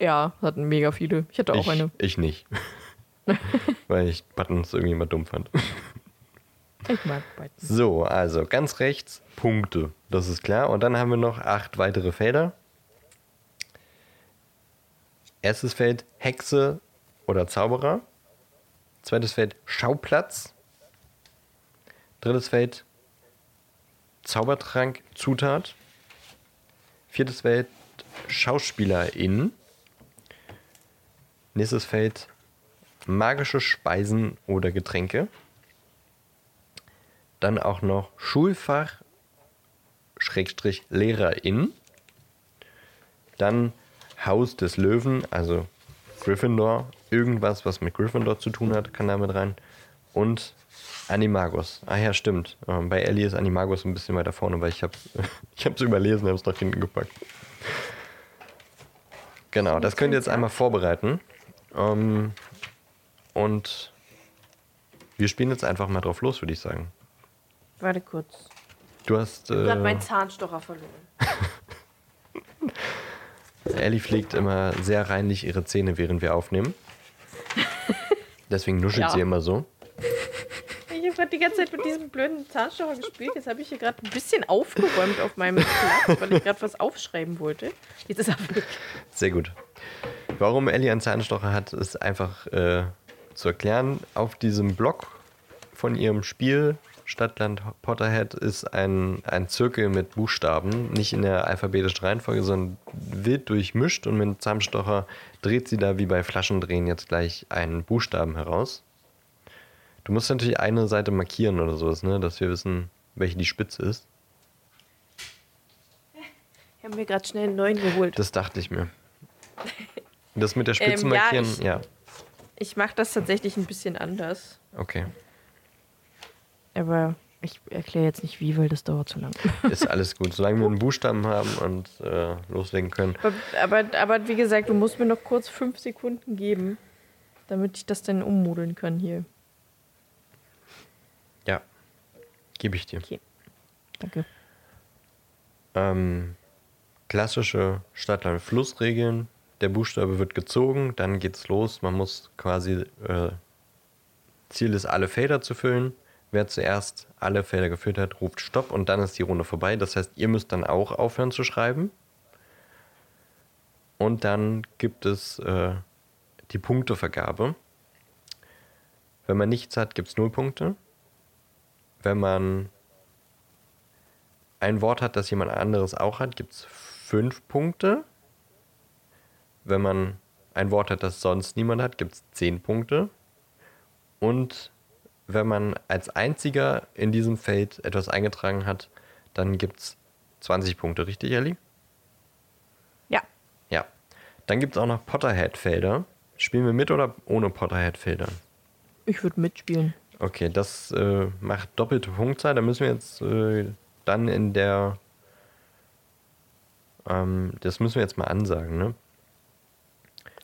Ja, hatten mega viele. Ich hatte auch ich, eine. Ich nicht. Weil ich Buttons irgendwie immer dumm fand. Ich mag Buttons. So, also ganz rechts Punkte. Das ist klar. Und dann haben wir noch acht weitere Felder. Erstes Feld Hexe oder Zauberer. Zweites Feld Schauplatz. Drittes Feld Zaubertrank, Zutat. Viertes Feld Schauspielerin. Nächstes Feld magische Speisen oder Getränke. Dann auch noch Schulfach Schrägstrich Lehrerin. Dann Haus des Löwen, also Gryffindor. Irgendwas, was mit Gryffindor zu tun hat, kann damit rein. Und Animagus. Ah ja, stimmt. Ähm, Bei Ellie ist Animagus ein bisschen weiter vorne, weil ich habe ich es überlesen, habe es nach hinten gepackt. Genau, das könnt ihr jetzt einmal vorbereiten. Ähm, und wir spielen jetzt einfach mal drauf los, würde ich sagen. Warte kurz. Du hast. Ich habe Äh, meinen Zahnstocher verloren. Ellie pflegt immer sehr reinlich ihre Zähne, während wir aufnehmen. Deswegen nuschelt Ja. sie immer so. Ich habe gerade die ganze Zeit mit diesem blöden Zahnstocher gespielt. Jetzt habe ich hier gerade ein bisschen aufgeräumt auf meinem Platz, weil ich gerade was aufschreiben wollte. Jetzt ist er weg. Sehr gut. Warum Ellie einen Zahnstocher hat, ist einfach äh, zu erklären. Auf diesem Block von ihrem Spiel Stadtland Potterhead ist ein, ein Zirkel mit Buchstaben, nicht in der alphabetischen Reihenfolge, sondern wild durchmischt und mit dem Zahnstocher dreht sie da wie bei Flaschendrehen jetzt gleich einen Buchstaben heraus. Du musst natürlich eine Seite markieren oder sowas, ne, dass wir wissen, welche die Spitze ist. Ich habe mir gerade schnell einen neuen geholt. Das dachte ich mir. Das mit der Spitze Ähm, ja, markieren, ich- ja. Ich mache das tatsächlich ein bisschen anders. Okay. Aber ich erkläre jetzt nicht wie, weil das dauert zu lang. Ist alles gut. Solange wir einen Buchstaben haben und äh, loslegen können. aber, aber, aber wie gesagt, du musst mir noch kurz fünf Sekunden geben, damit ich das dann ummodeln kann hier. Ja. Gebe ich dir. Okay. Danke. Ähm, klassische Stadtland-Flussregeln. Der Buchstabe wird gezogen, dann geht's los. Man muss quasi. Äh, Ziel ist, alle Felder zu füllen. Wer zuerst alle Felder gefüllt hat, ruft Stopp und dann ist die Runde vorbei. Das heißt, ihr müsst dann auch aufhören zu schreiben. Und dann gibt es äh, die Punktevergabe. Wenn man nichts hat, gibt es null Punkte. Wenn man ein Wort hat, das jemand anderes auch hat, gibt es fünf Punkte. Wenn man ein Wort hat, das sonst niemand hat, gibt es zehn Punkte. Und wenn man als einziger in diesem Feld etwas eingetragen hat, dann gibt es 20 Punkte, richtig, Ellie? Ja. Ja. Dann gibt es auch noch Potterhead-Felder. Spielen wir mit oder ohne Potterhead-Felder? Ich würde mitspielen. Okay, das äh, macht doppelte Punktzahl. Da müssen wir jetzt äh, dann in der. Ähm, das müssen wir jetzt mal ansagen, ne?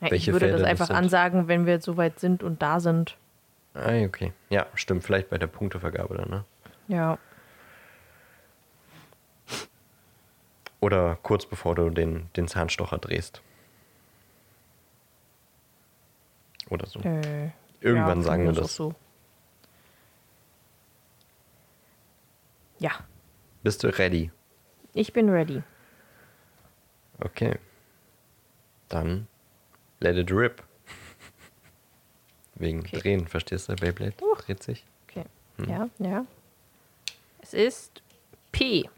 Ja, ich würde Felder das das einfach sind? ansagen, wenn wir so weit sind und da sind. Ah, okay. Ja, stimmt. Vielleicht bei der Punktevergabe dann, ne? Ja. Oder kurz bevor du den, den Zahnstocher drehst. Oder so. Äh, Irgendwann ja, sagen wir das. So. Ja, Bist du ready? ich bin ready. Okay. Dann let it rip. Wegen Okay. Drehen, verstehst du? Beyblade Huch. dreht sich. Okay. Hm. Ja, ja. Es ist P.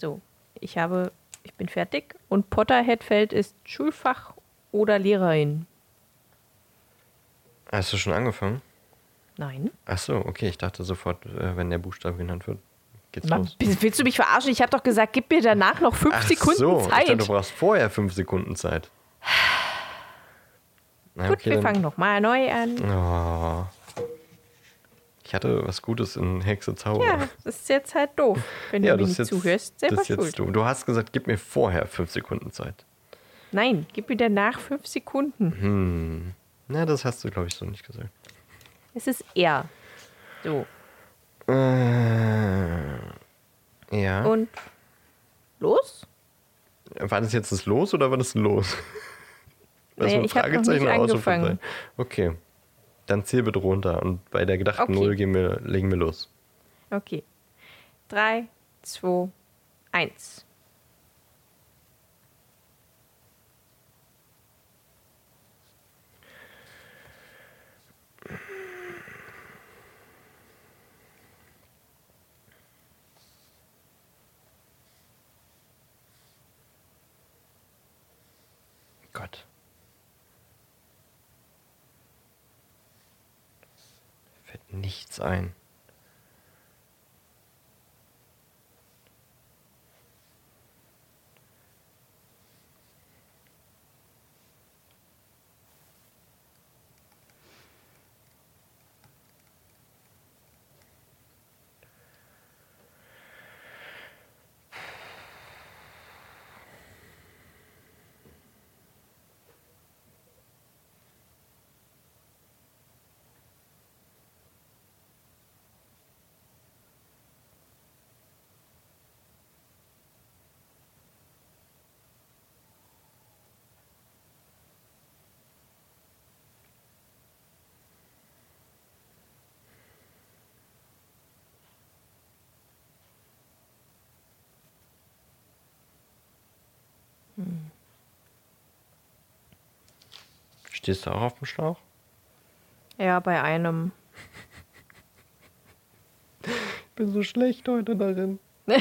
So, ich habe, ich bin fertig. Und Potterhead-Feld ist Schulfach oder Lehrerin. Hast du schon angefangen? Nein. Ach so, okay. Ich dachte sofort, äh, wenn der Buchstabe genannt wird, geht's Mann, los. willst du mich verarschen? Ich habe doch gesagt, gib mir danach noch fünf Ach Sekunden so, ich Zeit. dachte, du brauchst vorher fünf Sekunden Zeit. Na, Gut, okay, wir dann- fangen nochmal neu an. Oh. Ich hatte was Gutes in Hexe Zauber. Ja, das ist jetzt halt doof. Wenn Ja, du mir nicht jetzt, zuhörst, selber das ist schuld. jetzt du. Du hast gesagt, gib mir vorher fünf Sekunden Zeit. Nein, gib mir danach fünf Sekunden. Hm. Na, das hast du, glaube ich, so nicht gesagt. Es ist er. So. Äh, ja. Und los? War das jetzt das Los oder war das ein Los? Was Nee, ich Fragezeichen angefangen. Okay. Dann zähl bitte runter und bei der gedachten Okay. Null gehen wir, legen wir los. Okay. Drei, zwei, eins. Gott. Fällt nichts ein. Stehst du auch auf dem Schlauch? Ja, bei einem. Ich bin so schlecht heute darin.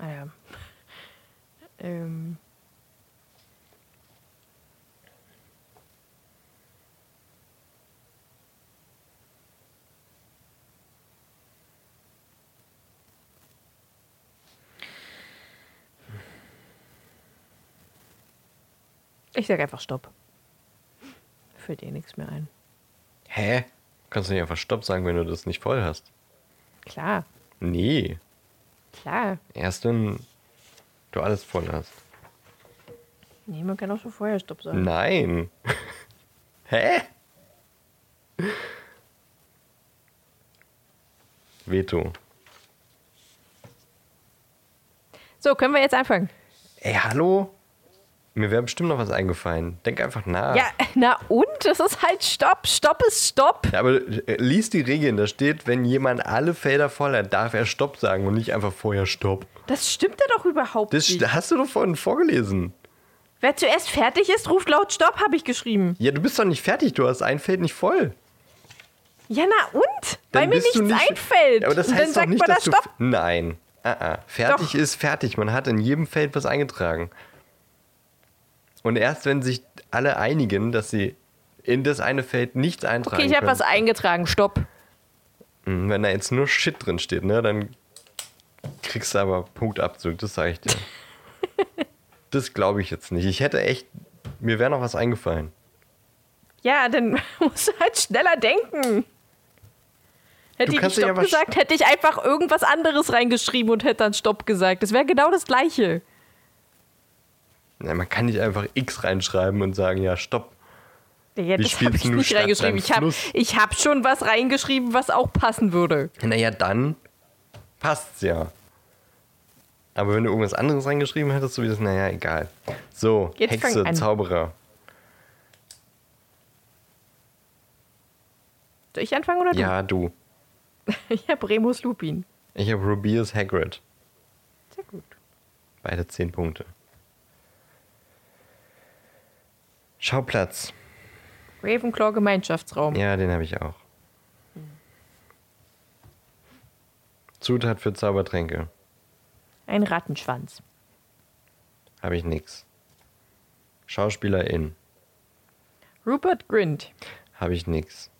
Ah ja. Ähm. Ich sag einfach Stopp. Fällt dir nichts mehr ein. Hä? Kannst du nicht einfach Stopp sagen, wenn du das nicht voll hast? Klar, Nee. klar. Erst wenn du alles voll hast. Nee, man kann auch schon vorher Stopp sagen. Nein. Hä? Veto. So, können wir jetzt anfangen? Ey, hallo? Mir wäre bestimmt noch was eingefallen. Denk einfach nach. Ja, na und? Das ist halt Stopp. Stopp ist Stopp. Ja, aber äh, lies die Regeln. Da steht, wenn jemand alle Felder voll hat, darf er Stopp sagen und nicht einfach vorher Stopp. Das stimmt ja doch überhaupt Das nicht. st- hast du doch vorhin vorgelesen. Wer zuerst fertig ist, ruft laut Stopp, habe ich geschrieben. Ja, du bist doch nicht fertig. Du hast ein Feld nicht voll. Ja, na und? Dann Weil mir nichts nicht- einfällt. Aber das Und heißt dann doch sagt nicht, man da dass du. Stopp. Nein. Ah, ah. Fertig Doch. ist fertig. Man hat in jedem Feld was eingetragen. Und erst wenn sich alle einigen, dass sie in das eine Feld nichts eintragen Okay, ich habe was eingetragen. Stopp. Mhm, wenn da jetzt nur Shit drin steht, ne, dann kriegst du aber Punktabzug, das sage ich dir. das glaube ich jetzt nicht. Ich hätte echt, mir wäre noch was eingefallen. Ja, dann musst du halt schneller denken. Hätte ich nicht Stopp gesagt, hätte ich einfach irgendwas anderes reingeschrieben und hätte dann Stopp gesagt. Das wäre genau das Gleiche. Na, man kann nicht einfach X reinschreiben und sagen, ja, stopp. Ja, das habe ich nicht Stadt, reingeschrieben. Ich habe ich hab schon was reingeschrieben, was auch passen würde. Naja, dann passt's ja. Aber wenn du irgendwas anderes reingeschrieben hättest, so wie das, naja, egal. So, Jetzt Hexe. Zauberer. Soll ich anfangen oder du? Ja, du. Ich habe Remus Lupin. Ich habe Rubius Hagrid. Sehr gut. Beide 10 Punkte. Schauplatz. Ravenclaw Gemeinschaftsraum. Ja, den habe ich auch. Zutat für Zaubertränke. Ein Rattenschwanz. Habe ich nix. Schauspielerin. Rupert Grint. Habe ich nix.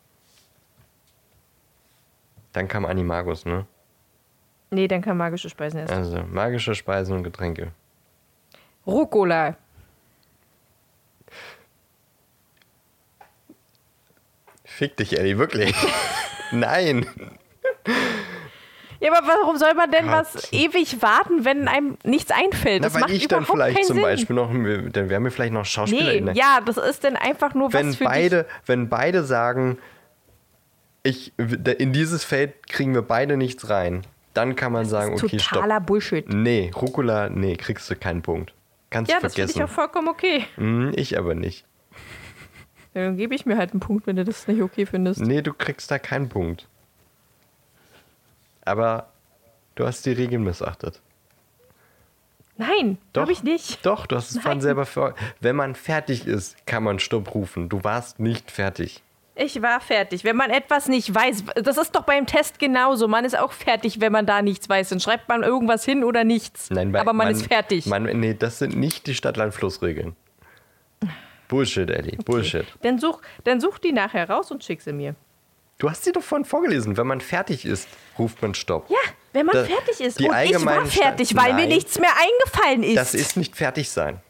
Dann kam Animagus, ne? Nee, dann kann magische Speisen erst. Also magische Speisen und Getränke. Rucola. Fick dich, Ellie, wirklich. Nein. Ja, aber warum soll man denn Gott. was ewig warten, wenn einem nichts einfällt? Na, Das weil macht ich dann vielleicht zum Sinn. Beispiel noch, dann wären wir vielleicht noch Schauspielerin. Nee, ja, das ist dann einfach nur wenn was für beide, wenn beide sagen, ich, in dieses Feld kriegen wir beide nichts rein, dann kann man sagen, dich. okay, stopp. Totaler Bullshit. Nee, Rucola, nee, kriegst du keinen Punkt. Kannst Ja, du das finde ich vergessen. auch vollkommen okay. Hm, ich aber nicht. Ja, dann gebe ich mir halt einen Punkt, wenn du das nicht okay findest. Nee, du kriegst da keinen Punkt. Aber du hast die Regeln missachtet. Nein, Doch. habe ich nicht. Doch, du hast es Nein. selber vor. Wenn man fertig ist, kann man Stopp rufen. Du warst nicht fertig. Ich war fertig. Wenn man etwas nicht weiß, das ist doch beim Test genauso. Man ist auch fertig, wenn man da nichts weiß. Dann schreibt man irgendwas hin oder nichts. Nein, bei- Aber man, ist fertig. Man, nee, das sind nicht die Stadt-Land-Fluss-Regeln. Bullshit, Ellie. Bullshit. dann, such, dann such die nachher raus und schick sie mir. Du hast sie doch vorhin vorgelesen. Wenn man fertig ist, ruft man Stopp. Ja, wenn man Da- fertig ist. die Und ich war fertig, weil mir Nein. nichts mehr eingefallen ist. Das ist nicht fertig sein.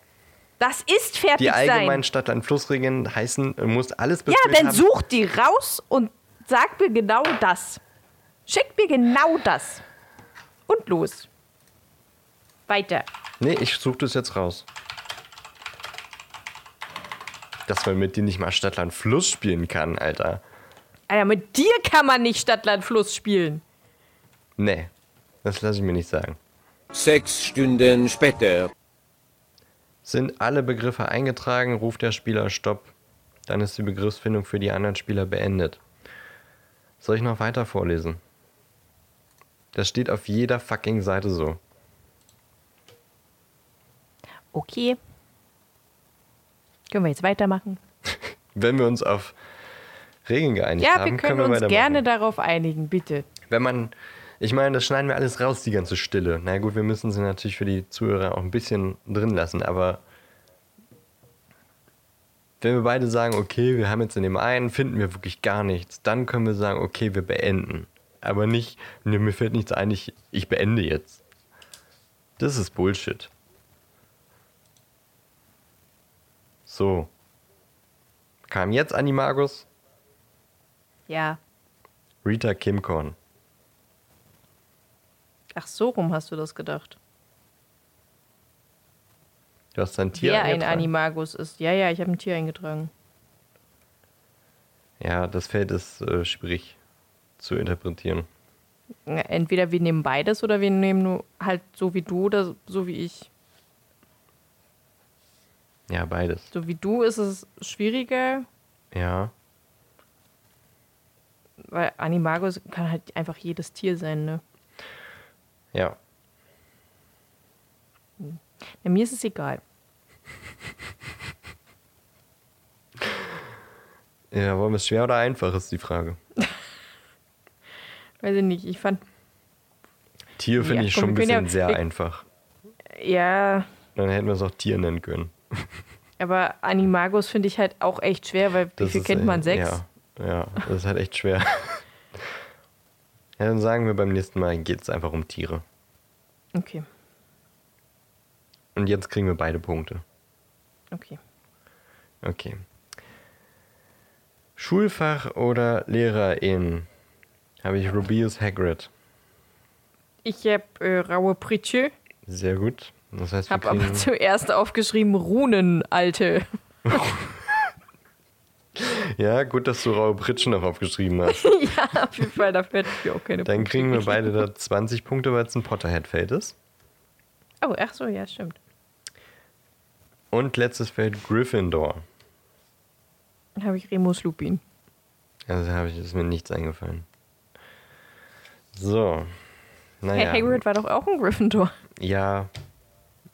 Das ist fertig Die allgemeinen sein. Stadt-Land-Fluss-Regeln heißen, du musst alles Ja, dann haben. such die raus und sag mir genau das. Schick mir genau das. Und los. Weiter. Nee, ich suche das jetzt raus. Dass man mit dir nicht mal Stadt-Land-Fluss spielen kann, Alter. Alter, mit dir kann man nicht Stadtland Fluss spielen. Nee, das lasse ich mir nicht sagen. Sechs Stunden später. Sind alle Begriffe eingetragen, ruft der Spieler Stopp. Dann ist die Begriffsfindung für die anderen Spieler beendet. Soll ich noch weiter vorlesen? Das steht auf jeder fucking Seite so. Okay. Können wir jetzt weitermachen? Wenn wir uns auf Regeln geeinigt Ja, haben, wir können wir uns gerne darauf einigen, bitte. Wenn man, ich meine, das schneiden wir alles raus, die ganze Stille. Na gut, wir müssen sie natürlich für die Zuhörer auch ein bisschen drin lassen, aber wenn wir beide sagen, okay, wir haben jetzt in dem einen, finden wir wirklich gar nichts, dann können wir sagen, okay, wir beenden. Aber nicht, mir fällt nichts ein, ich, ich beende jetzt. Das ist Bullshit. So. Kam jetzt Animagus, Ja. Rita Kimcorn. Ach, so rum hast du das gedacht. Du hast dein Tier Wer ein? Animagus ist. Ja, ja, ich habe ein Tier eingetragen. Ja, das Feld ist äh, schwierig zu interpretieren. Entweder wir nehmen beides oder wir nehmen nur halt so wie du oder so wie ich. Ja, beides. So wie du ist es schwieriger, Ja. weil Animagus kann halt einfach jedes Tier sein, ne? Ja. Ja, mir ist es egal. Ja, wollen wir es schwer oder einfach, ist die Frage. Weiß ich nicht, ich fand, Tier finde Ja, ich komm, schon ein bisschen ja- sehr wir- einfach. ja, Dann hätten wir es auch Tier nennen können. aber Animagus finde ich halt auch echt schwer, weil wie Das viel ist, kennt äh, man? Sechs? Ja, ja, das ist halt echt schwer. ja, dann sagen wir beim nächsten Mal geht es einfach um Tiere. Okay, Und jetzt kriegen wir beide Punkte. okay. Okay. Schulfach oder Lehrerin? Habe ich Rubius Hagrid. Ich habe äh, raue Pritsche, Sehr gut. Das heißt, habe aber zuerst aufgeschrieben Runen, Alte. Ja, gut, dass du raue Pritschen noch aufgeschrieben hast. ja, auf jeden Fall, dafür hätte ich auch keine Dann Punkte kriegen wir beide da 20 Punkte, weil es ein Potterhead-Feld ist. Oh, ach so, ja, stimmt. Und letztes Feld Gryffindor. Dann habe ich Remus Lupin. Also habe ich, ist mir nichts eingefallen. So. Naja. Hey, Hagrid war doch auch ein Gryffindor. Ja,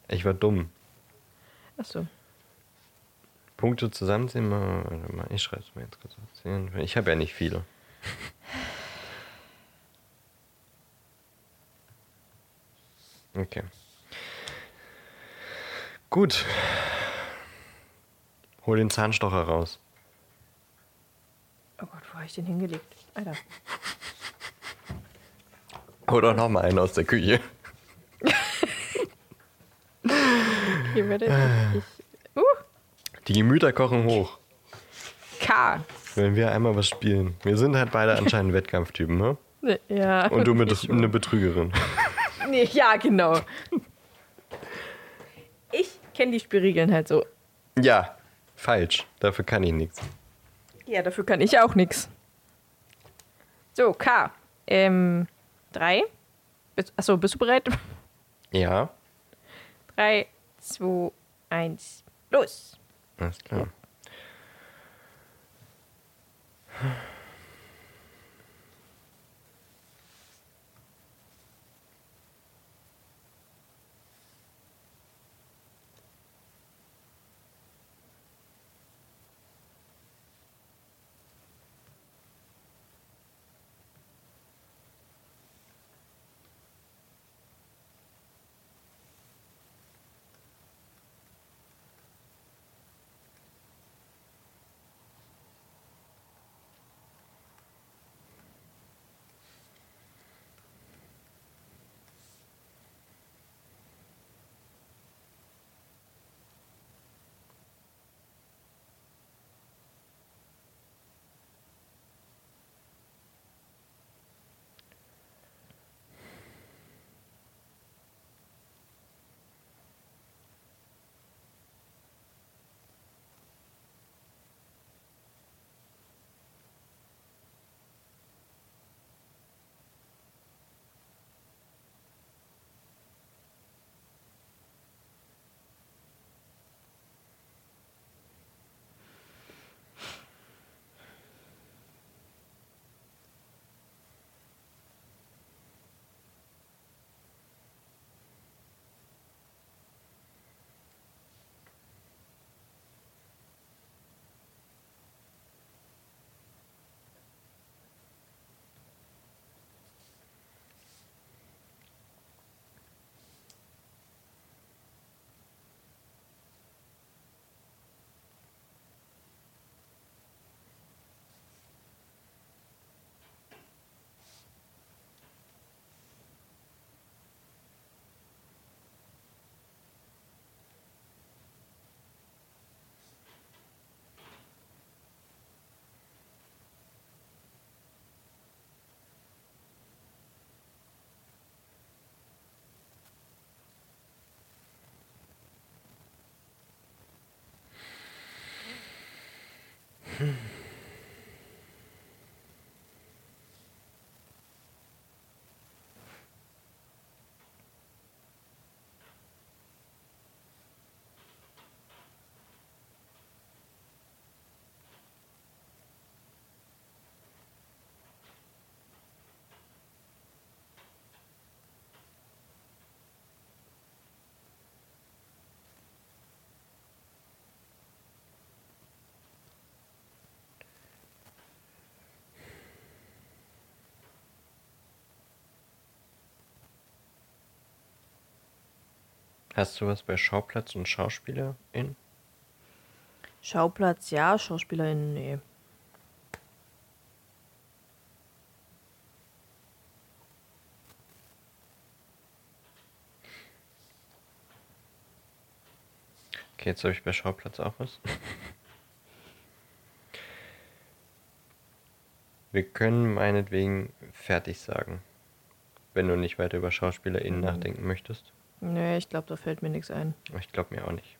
ich war dumm. Ach so. Punkte zusammenziehen. mal- warte mal, Ich schreibe es mir jetzt kurz auf. Ich habe ja nicht viele. Okay. Gut. Hol den Zahnstocher raus. Oh Gott, wo habe ich den hingelegt? Alter. Hol doch noch mal einen aus der Küche. Hier werde ich. Uh, Die Gemüter kochen hoch, K. wenn wir einmal was spielen. Wir sind halt beide anscheinend Wettkampftypen, ne? Ne, Ja. Und du mit eine Betrügerin. nee, Ja, genau. Ich kenne die Spielregeln halt so. Ja, falsch. Dafür kann ich nichts. Ja, dafür kann ich auch nichts. So, K. Ähm, drei. Bist, achso, bist du bereit? Ja, Drei, zwei, eins, los. alles klar. Hmm. Hast du was bei Schauplatz und Schauspielerin? Schauplatz, ja. Schauspielerin, nee. Okay, jetzt habe ich bei Schauplatz auch was. Wir können meinetwegen fertig sagen. Wenn du nicht weiter über SchauspielerInnen nachdenken möchtest. Nee, ich glaube, da fällt mir nichts ein. Aber Ich glaube mir auch nicht.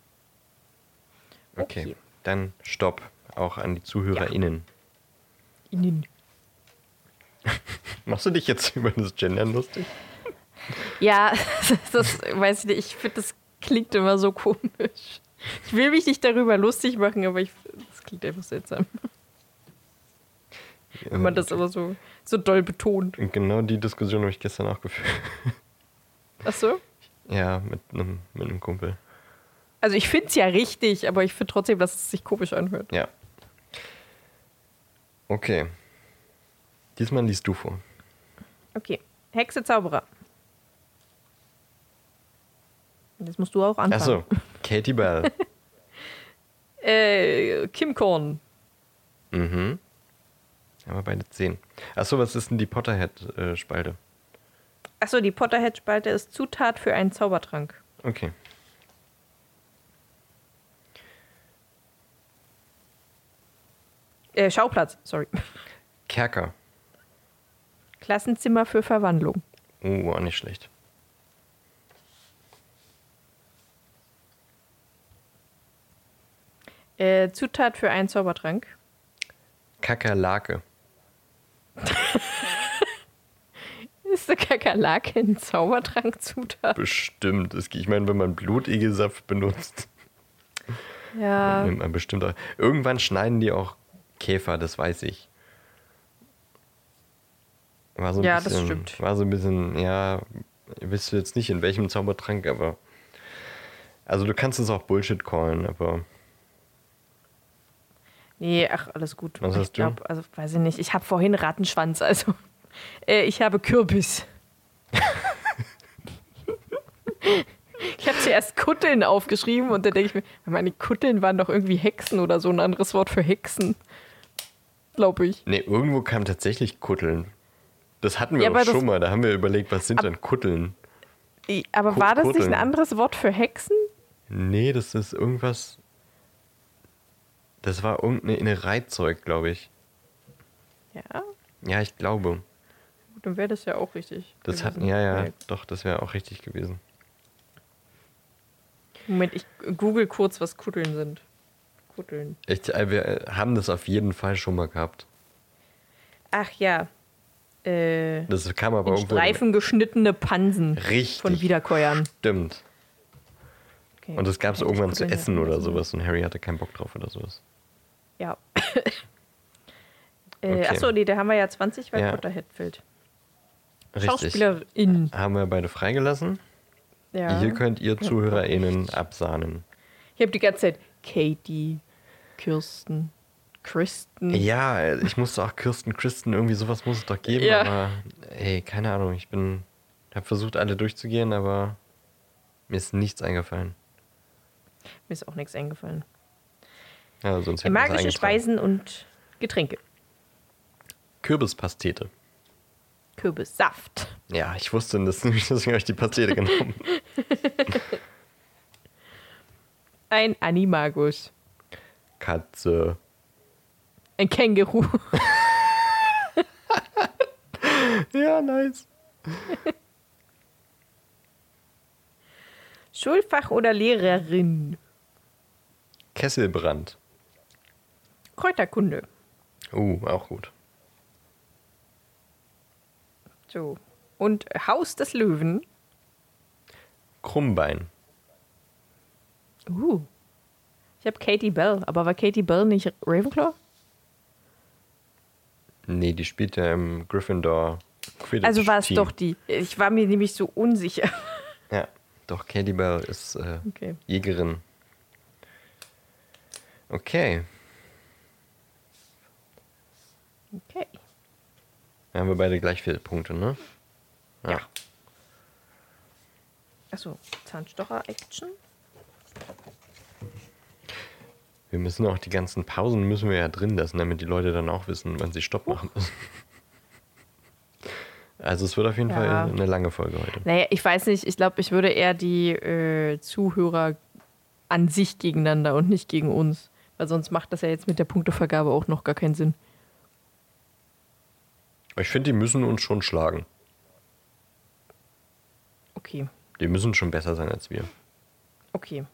Okay, Okay. dann Stopp. Auch an die ZuhörerInnen. Innen. Machst du dich jetzt über das Gendern lustig? Ja, das weiß ich nicht. Ich finde, das klingt immer so komisch. Ich will mich nicht darüber lustig machen, aber ich, das klingt einfach seltsam, wenn man das immer so, so doll betont. Genau die Diskussion habe ich gestern auch geführt. Ach so? Ja, mit einem, mit einem Kumpel. Also ich finde es ja richtig, aber ich finde trotzdem, dass es sich komisch anhört. Ja. Okay. Diesmal liest du vor. Okay. Hexe, Zauberer. Jetzt musst du auch anfangen. Achso, Katie Bell. Äh, Kim Korn. mhm. Haben wir beide 10. Achso, was ist denn die Potterhead-Spalte? Achso, die Potterhead-Spalte ist Zutat für einen Zaubertrank. Okay. Äh, Schauplatz, sorry. Kerker. Klassenzimmer für Verwandlung. Oh, auch nicht schlecht. Äh, Zutat für einen Zaubertrank. Kakerlake. Ist der Kakerlake ein Zaubertrankzutat? Bestimmt. Es- Ich meine, wenn man Blutegelsaft benutzt, Ja. nimmt man bestimmt auch. Irgendwann schneiden die auch Käfer, das weiß ich. War so ein Ja, das bisschen, stimmt. War so ein bisschen, ja, ich wüsste jetzt nicht in welchem Zaubertrank, aber. Also du kannst es auch Bullshit callen, aber. Nee, ach, alles gut. Was ich hast du? glaub, also weiß ich nicht. Ich habe vorhin Rattenschwanz, also. Äh, ich habe Kürbis. ich habe zuerst Kutteln aufgeschrieben und dann denke ich mir, meine Kutteln waren doch irgendwie Hexen oder so ein anderes Wort für Hexen. Glaube ich. Nee, irgendwo kam tatsächlich Kutteln. Das hatten wir Ja, auch aber das- schon mal. Da haben wir überlegt, was sind Ab- denn Kutteln? Aber Ku- war das nicht Kutteln. ein anderes Wort für Hexen? Nee, das ist irgendwas. Das war irgendeine Innereizeug, glaube ich. Ja, Ja, ich glaube. Dann wäre das ja auch richtig. Das gewesen. hatten, ja, ja, Okay. doch, das wäre auch richtig gewesen. Moment, ich google kurz, was Kutteln sind. Kutteln. Ich, äh, wir äh, haben das auf jeden Fall schon mal gehabt. Ach ja. Äh, Das kam aber in irgendwo. Streifen geschnittene Pansen Richtig. von Wiederkäuern. Stimmt. Okay. Und das gab es irgendwann zu essen ja oder sowas und Harry hatte keinen Bock drauf oder sowas. Ja. Okay. äh, achso, nee, da haben wir ja 20, weil Ja. Potterhead fehlt. Richtig. Schauspielerin. Haben wir beide freigelassen. Ja. Hier könnt ihr ZuhörerInnen absahnen. Ich habe die ganze Zeit Katie, Kirsten, Kristen. Ja, äh, ich musste auch Kirsten, Kristen, irgendwie sowas muss es doch geben, Ja. aber ey, keine Ahnung, ich bin, habe versucht alle durchzugehen, aber mir ist nichts eingefallen. Mir ist auch nichts eingefallen. Ja, sonst es Magische. Speisen und Getränke. Kürbispastete. Kürbissaft. Ja, ich wusste das nämlich, deswegen habe ich die Pastete genommen. Ein Animagus. Katze. Ein Känguru. Ja, nice. Schulfach oder Lehrerin. Kesselbrand. Kräuterkunde. Uh, auch gut. So. Und Haus des Löwen. Krummbein. Uh. Ich habe Katie Bell, aber war Katie Bell nicht Ravenclaw? Nee, die spielt ja im Gryffindor Quidditch. Also war es doch die. Ich war mir nämlich so unsicher. Ja, doch, Katie Bell ist äh, Okay. Jägerin. Okay, Okay. Dann haben wir beide gleich viele Punkte, ne? Ja. Achso, Zahnstocher-Action. Wir müssen auch die ganzen Pausen müssen wir ja drin lassen, damit die Leute dann auch wissen, wann sie Stopp machen müssen. Also es wird auf jeden Ja. Fall eine lange Folge heute. Naja, ich weiß nicht, ich glaube, ich würde eher die äh, Zuhörer an sich gegeneinander und nicht gegen uns. Weil sonst macht das ja jetzt mit der Punktevergabe auch noch gar keinen Sinn. Ich finde, die müssen uns schon schlagen. Okay, Die müssen schon besser sein als wir. okay.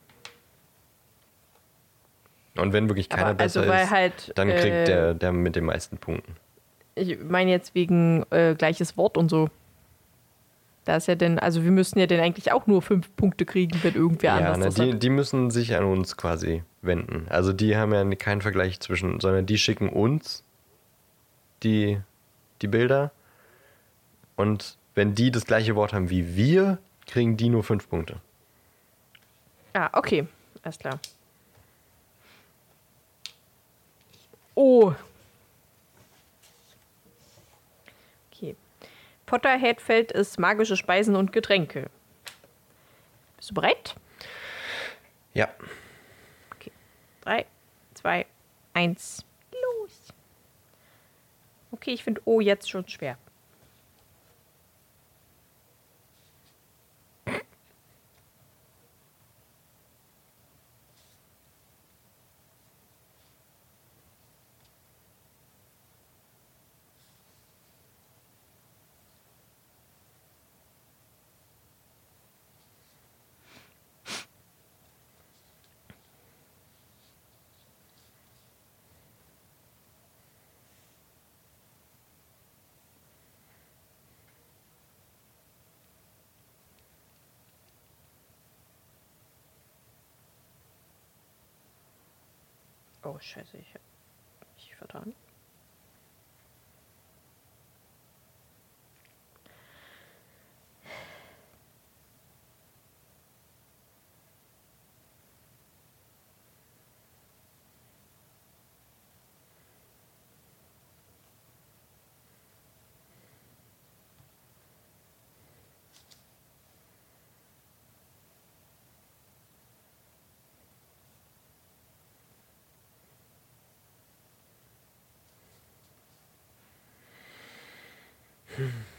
Und wenn wirklich keiner besser also, weil ist, halt. dann kriegt äh, der, der mit den meisten Punkten. Ich meine jetzt wegen äh, gleiches Wort und so. Da ist ja denn, also wir müssten ja dann eigentlich auch nur fünf Punkte kriegen, wenn irgendwer Ja, anders na, das die, hat. die müssen sich an uns quasi wenden. Also die haben ja keinen Vergleich zwischen, sondern die schicken uns die, die Bilder. Und wenn die das gleiche Wort haben wie wir, kriegen die nur fünf Punkte. Ah, okay. Alles klar. Oh. Okay. Potterhead-Feld ist magische Speisen und Getränke. Bist du bereit? Ja. Okay. Drei, zwei, eins. Okay, ich finde O jetzt schon schwer. Oh, scheiße, ich hab mich Hmm.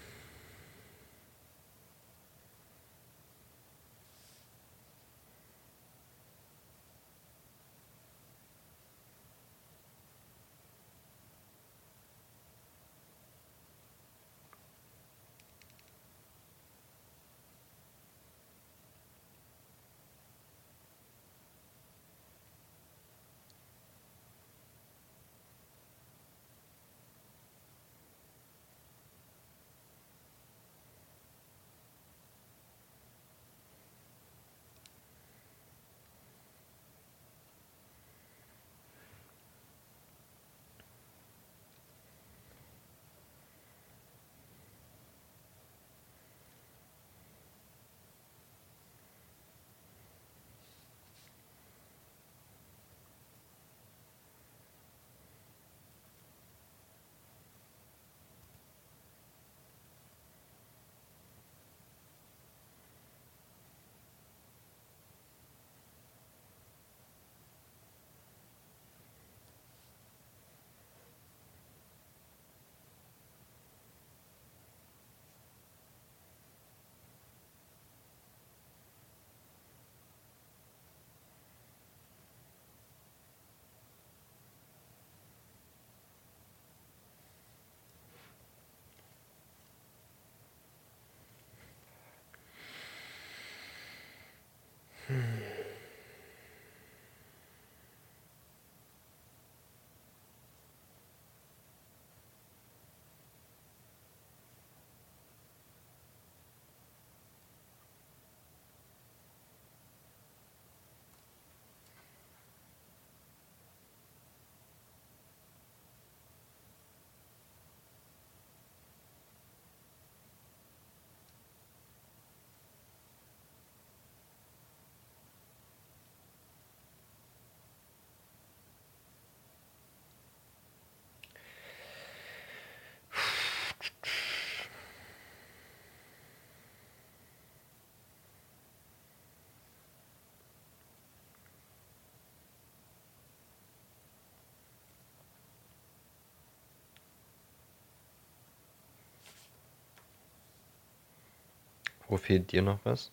Wo fehlt dir noch was?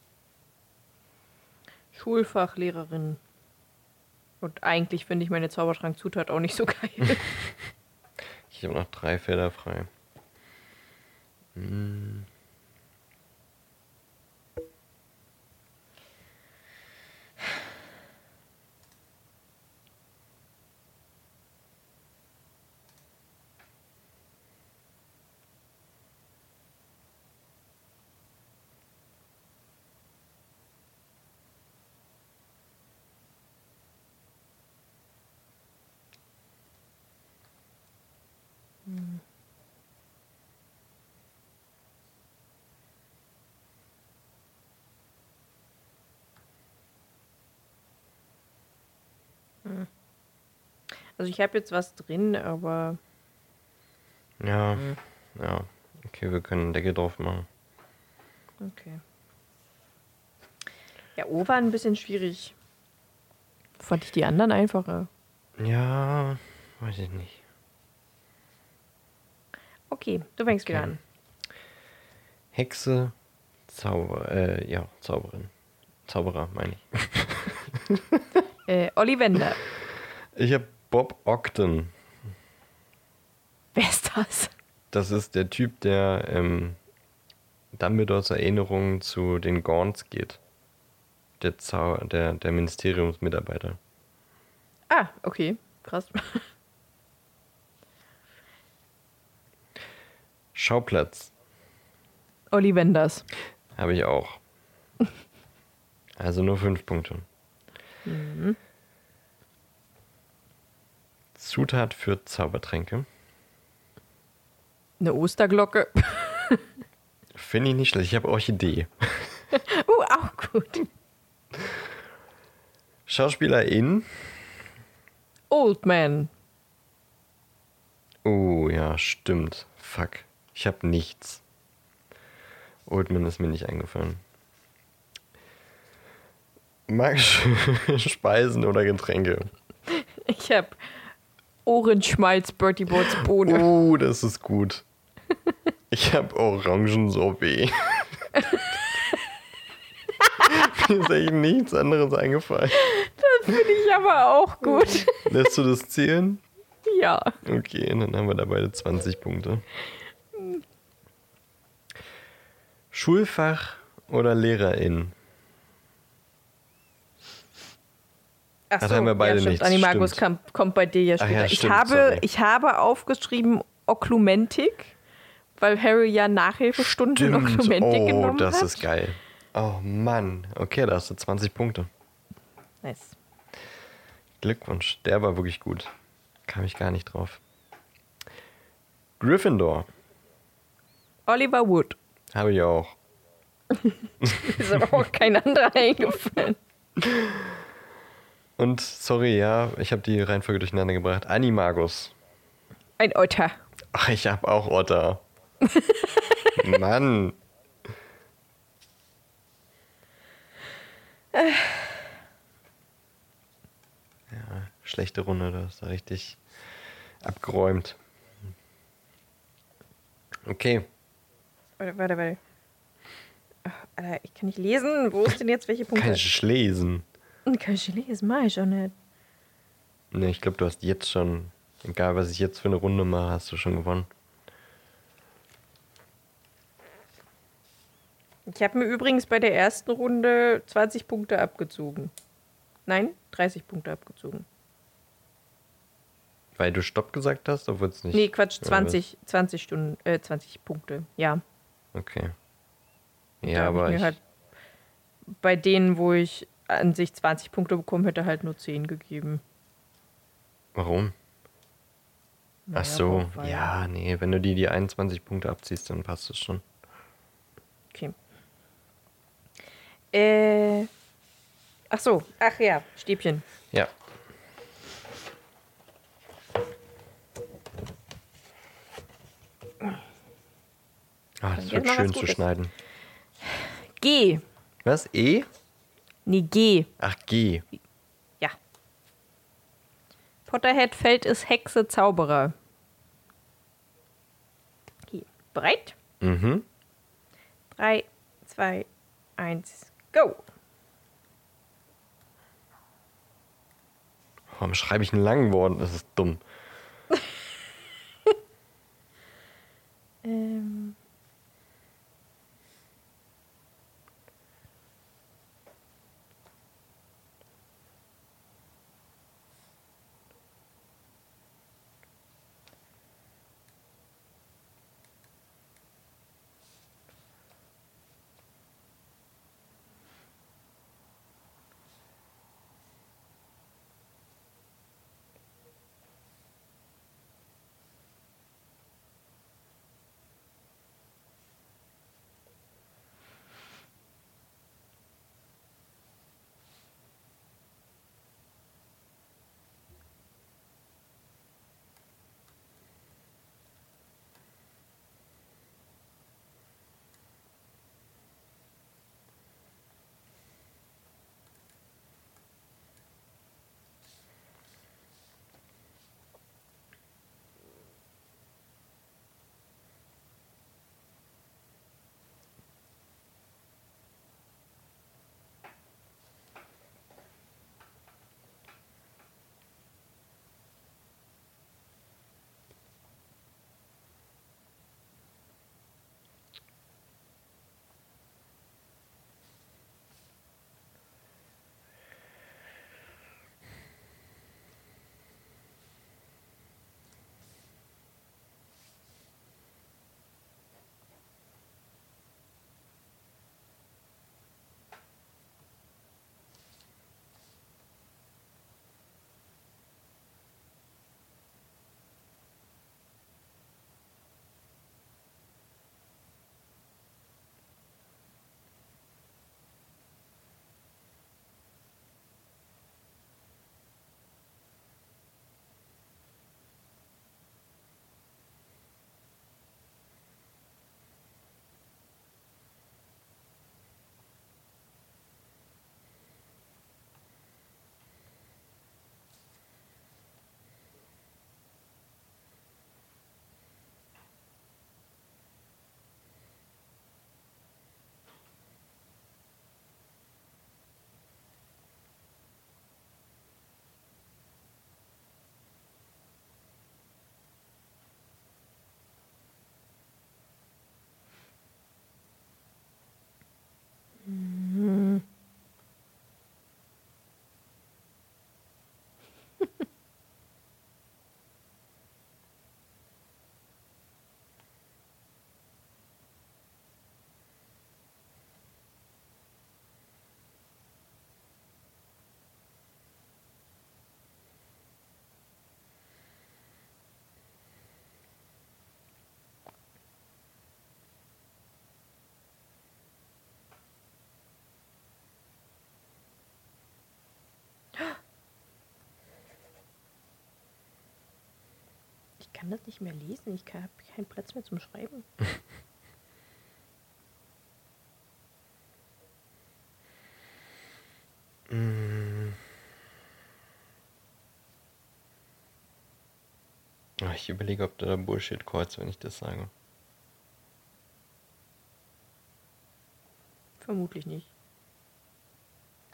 Schulfachlehrerin. Und eigentlich finde ich meine Zaubertrankzutat auch nicht so geil. Ich habe noch drei Felder frei. Hm. Also ich habe jetzt was drin, aber Ja, Hm. ja. Okay, wir können Deckel drauf machen. okay. Ja, O war ein bisschen schwierig. Fand ich die anderen einfacher. Ja, weiß ich nicht. Okay, du fängst wieder Okay. an. Hexe, Zauber, äh, ja, Zauberin. Zauberer, meine ich. Äh, Ollivander. Ich habe Bob Ogden. Wer ist das? Das ist der Typ, der ähm, Dumbledores Erinnerungen zu den Gaunts geht. Der, Zau der, der Ministeriumsmitarbeiter. Ah, okay. Krass. Schauplatz Ollivanders. habe ich auch. Also nur fünf Punkte. Zutat für Zaubertränke. Eine Osterglocke. Finde ich nicht schlecht. Ich habe Orchidee. Uh, auch gut. Schauspielerin. Old Man. Oh, ja, stimmt. Fuck. Ich habe nichts. Oldman ist mir nicht eingefallen. Magische Speisen oder Getränke? Ich hab Ohrenschmalz, Bertie Boards Bohne. Oh, das ist gut. Ich habe Orangensorbet. Mir ist echt nichts anderes eingefallen. Finde ich aber auch gut. Lässt du das zählen? ja. Okay, dann haben wir da beide 20 Punkte. Schulfach oder Lehrerin? Ach Das haben wir beide ja, stimmt. nichts, Animagus stimmt. kommt, bei dir ja später. ja, ich, stimmt, habe, sorry. ich habe aufgeschrieben Oklumentik, weil Harry ja Nachhilfestunden Oklumentik oh, genommen das hat. ist geil. Oh Mann. Okay, da hast du 20 Punkte. Nice. Glückwunsch. Der war wirklich gut. Kam ich gar nicht drauf. Gryffindor. Oliver Wood. Habe ich auch. Ist aber auch kein anderer eingefallen. Und sorry, ja, ich habe die Reihenfolge durcheinander gebracht. Animagus. Ein Otter. Ach, ich habe auch Otter. Mann. Ja, schlechte Runde, das ist da richtig abgeräumt. Okay, Warte, warte, warte. Ach, Alter, ich kann nicht lesen. Wo ist denn jetzt welche Punkte? kann ich lesen. Kann ich lesen? Mach ich auch nicht. Ne, ich glaube, du hast jetzt schon, egal was ich jetzt für eine Runde mache, hast du schon gewonnen. Ich habe mir übrigens bei der ersten Runde 20 Punkte abgezogen. Nein, 30 Punkte abgezogen. Weil du Stopp gesagt hast, obwohl es nicht. Nee, Quatsch, oder 20, 20 Stunden, äh, 20 Punkte. Ja. Okay. Ja, aber ich, halt bei denen, wo ich an sich 20 Punkte bekommen hätte, halt nur 10 gegeben. warum? Naja, Ach so, ja, nee, wenn du die die 21 Punkte abziehst, dann passt es schon. Okay. Äh. Ach so, ach ja, Stäbchen. Ja. Ah, das wird schön zu schneiden. G. Was? E? Nee, G. Ach, G. Ja. Potterhead Feld ist Hexe Zauberer. Okay. Bereit? Mhm. 3, 2, 1, go. Warum schreibe ich einen langen Wort? Das ist dumm. Ich kann das nicht mehr lesen. Ich habe keinen Platz mehr zum Schreiben. Ah, Ich überlege, ob da Bullshit kreuzt, wenn ich das sage. Vermutlich nicht.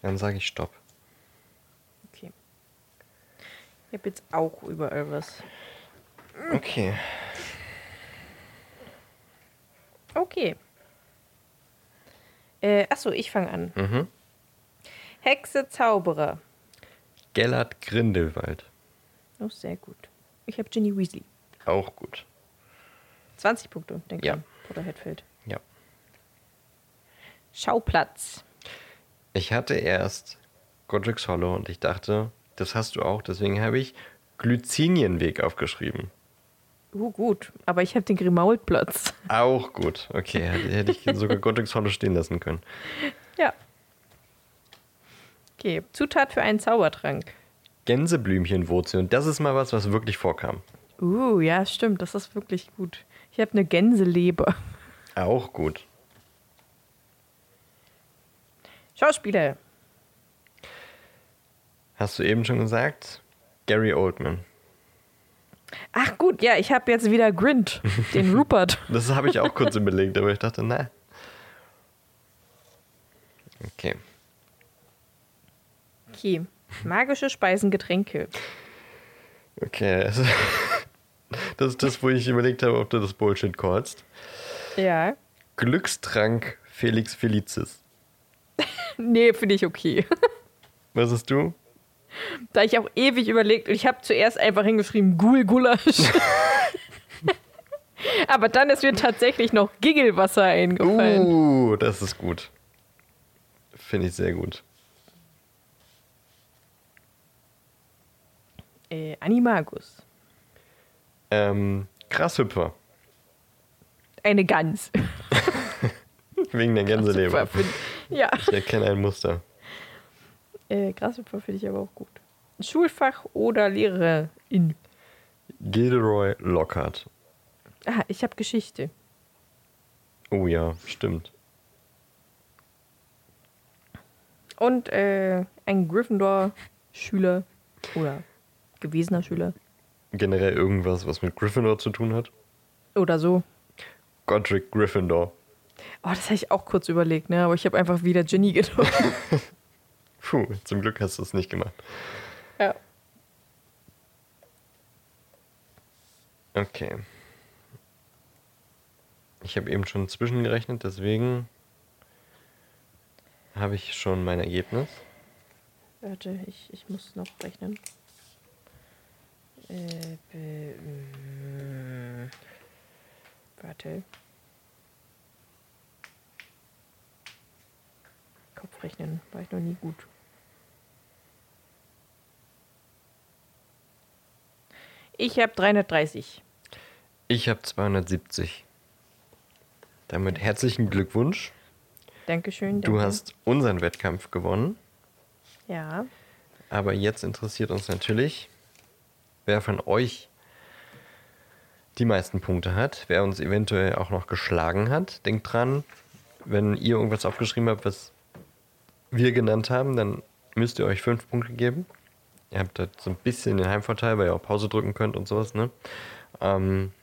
Dann sage ich Stopp. Okay. Ich habe jetzt auch überall was. Okay. Okay. Äh, achso, ich fange an. Mhm. Hexe, Zauberer. Gellert Grindelwald. Oh, sehr gut. Ich habe Ginny Weasley. Auch gut. 20 Punkte, denke Ja. ich. Oder Hatfield. Ja. Schauplatz. Ich hatte erst Godric's Hollow und ich dachte, das hast du auch, deswegen habe ich Glycinienweg aufgeschrieben. Uh, gut. Aber ich habe den Grimaultplatz. Auch gut. Okay, hätte, ich sogar Godric's Hollow stehen lassen können. Ja. Okay. Zutat für einen Zaubertrank. Gänseblümchenwurzel und das ist mal was, was wirklich vorkam. Uh, ja, stimmt. Das ist wirklich gut. Ich habe eine Gänseleber. Auch gut. Schauspieler. Hast du eben schon gesagt? Gary Oldman. Ach gut, ja, ich habe jetzt wieder Grint, den Rupert. Das habe ich auch kurz überlegt, aber ich dachte, na. Okay. Okay. Magische Speisen, Getränke. Okay. also- Das ist das, wo ich überlegt habe, ob du das Bullshit callst. Ja. Glückstrank Felix Felicis. Nee, finde ich okay. Was hast du? Da ich auch ewig überlegt und ich habe zuerst einfach hingeschrieben Gul Gulasch. Aber dann ist mir tatsächlich noch Giggelwasser eingefallen. Uh, das ist gut. Finde ich sehr gut. Äh, Animagus. Ähm, Grashüpfer. Eine Gans. Wegen der Gänseleber. Ja. Ich erkenne ein Muster. Äh, Grashüpfer finde ich aber auch gut. Schulfach oder Lehrerin. Gilderoy Lockhart. Ah, ich habe Geschichte. Oh ja, stimmt. Und äh, ein Gryffindor-Schüler oder gewesener Schüler Generell irgendwas, was mit Gryffindor zu tun hat. oder so. Godric Gryffindor. Oh, das habe ich auch kurz überlegt, ne? Aber ich habe einfach wieder Ginny genommen. Puh, zum Glück hast du es nicht gemacht. ja. Okay. Ich habe eben schon zwischengerechnet, deswegen habe ich schon mein Ergebnis. Warte, ich, ich muss noch rechnen. Äh, be, mm, warte. Kopfrechnen war ich noch nie gut. Ich habe 330. Ich habe 270. Damit herzlichen Glückwunsch. Dankeschön. Du danke. hast unseren Wettkampf gewonnen. Ja. Aber jetzt interessiert uns natürlich, wer von euch die meisten Punkte hat, wer uns eventuell auch noch geschlagen hat. Denkt dran, wenn ihr irgendwas aufgeschrieben habt, was wir genannt haben, dann müsst ihr euch fünf Punkte geben. Ihr habt da so ein bisschen den Heimvorteil, weil ihr auch Pause drücken könnt und sowas, ne? Ähm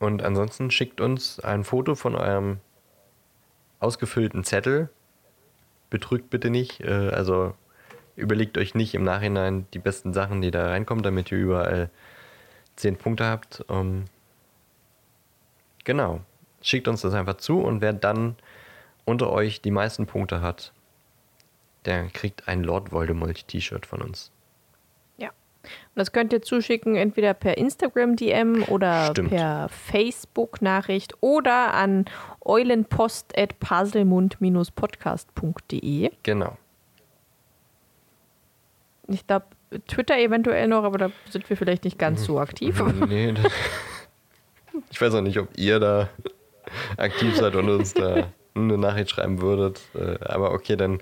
und ansonsten schickt uns ein Foto von eurem ausgefüllten Zettel. Betrügt bitte nicht. Äh, also überlegt euch nicht im Nachhinein die besten Sachen, die da reinkommen, damit ihr überall 10 Punkte habt. Ähm, genau. Schickt uns das einfach zu und wer dann unter euch die meisten Punkte hat, der kriegt ein Lord Voldemort T-Shirt von uns. Ja. Und das könnt ihr zuschicken, entweder per Instagram-DM oder Stimmt. per Facebook-Nachricht oder an eulenpost.paselmund-podcast.de. Genau. Ich glaube, Twitter eventuell noch, aber da sind wir vielleicht nicht ganz so aktiv. nee, das- ich weiß auch nicht, ob ihr da aktiv seid und uns da eine Nachricht schreiben würdet. Äh, Aber okay, dann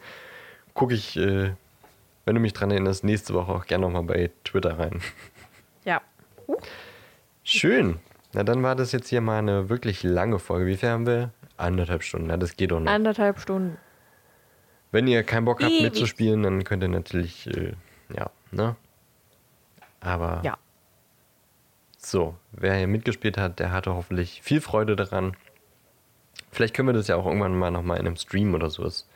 gucke ich, äh, wenn du mich dran erinnerst, nächste Woche auch gerne nochmal bei Twitter rein. ja. Schön. Na, dann war das jetzt hier mal eine wirklich lange Folge. Wie viel haben wir? Anderthalb Stunden. Na, das geht doch noch. Anderthalb Stunden. Wenn ihr keinen Bock habt Ewig. mitzuspielen, dann könnt ihr natürlich, äh, ja, ne? Aber Ja. so, wer hier mitgespielt hat, der hatte hoffentlich viel Freude daran. Vielleicht können wir das ja auch irgendwann mal nochmal in einem Stream oder sowas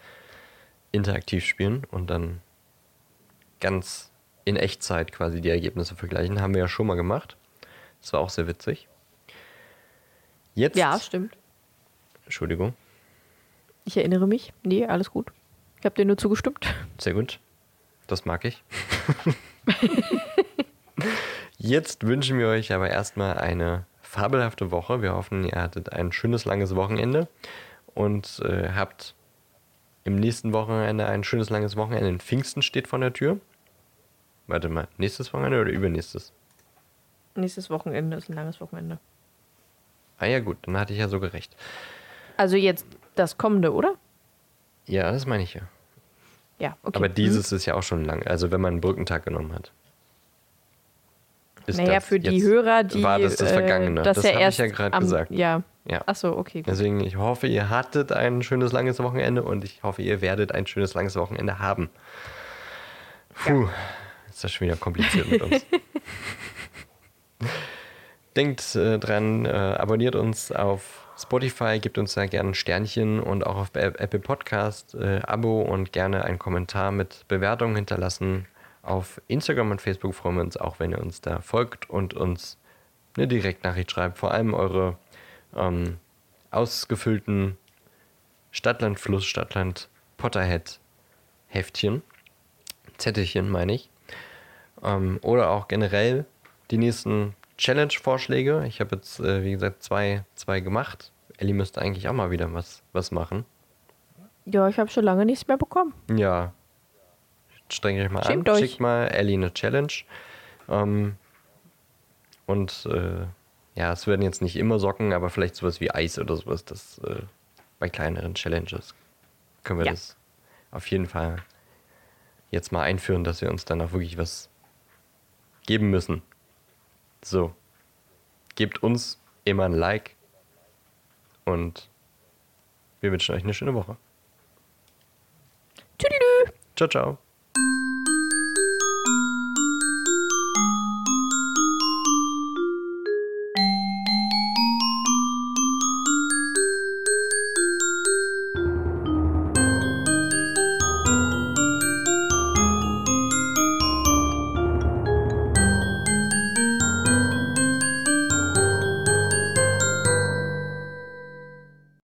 interaktiv spielen und dann ganz in Echtzeit quasi die Ergebnisse vergleichen. Haben wir ja schon mal gemacht. Das war auch sehr witzig. Jetzt, Ja, stimmt. Entschuldigung, Ich erinnere mich. Nee, alles gut. Ich habe dir nur zugestimmt. Sehr gut. Das mag ich. Jetzt wünschen wir euch aber erstmal eine fabelhafte Woche. Wir hoffen, ihr hattet ein schönes, langes Wochenende und äh, habt im nächsten Wochenende ein schönes, langes Wochenende. In Pfingsten steht vor der Tür. Warte mal, nächstes Wochenende oder übernächstes? Nächstes Wochenende ist ein langes Wochenende. Ah ja, gut, dann hatte ich ja sogar recht. Also jetzt das kommende, oder? Ja, das meine ich ja. Ja, okay. Aber dieses ist ja auch schon lang. Also, wenn man einen Brückentag genommen hat. Ist Naja, das für die Hörer, die. War das das äh, Vergangene? Das, das ja habe ich ja gerade gesagt. Ja. Ja. Achso, okay. Gut. Deswegen, ich hoffe, ihr hattet ein schönes, langes Wochenende und ich hoffe, ihr werdet ein schönes, langes Wochenende haben. Puh, ist das schon wieder kompliziert mit uns. Denkt äh, dran, äh, abonniert uns auf Spotify, gebt uns da gerne ein Sternchen und auch auf Apple Podcast äh, Abo und gerne einen Kommentar mit Bewertungen hinterlassen. Auf Instagram und Facebook freuen wir uns auch, wenn ihr uns da folgt und uns eine Direktnachricht schreibt. Vor allem eure ähm, ausgefüllten Stadtland, Fluss, Stadtland, Potterhead Heftchen, Zettelchen meine ich. Ähm, oder auch generell die nächsten Challenge-Vorschläge. Ich habe jetzt, äh, wie gesagt, zwei, zwei gemacht. Ellie müsste eigentlich auch mal wieder was, was machen. Ja, ich habe schon lange nichts mehr bekommen. Ja. Strengt euch mal Schämt an. euch. Schickt mal Ellie eine Challenge. Ähm, und äh, ja, es werden jetzt nicht immer Socken, aber vielleicht sowas wie Eis oder sowas. Das äh, bei kleineren Challenges können wir Ja. das auf jeden Fall jetzt mal einführen, dass wir uns dann auch wirklich was geben müssen. So. Gebt uns immer ein Like und wir wünschen euch eine schöne Woche. Tüdelü. Ciao, ciao.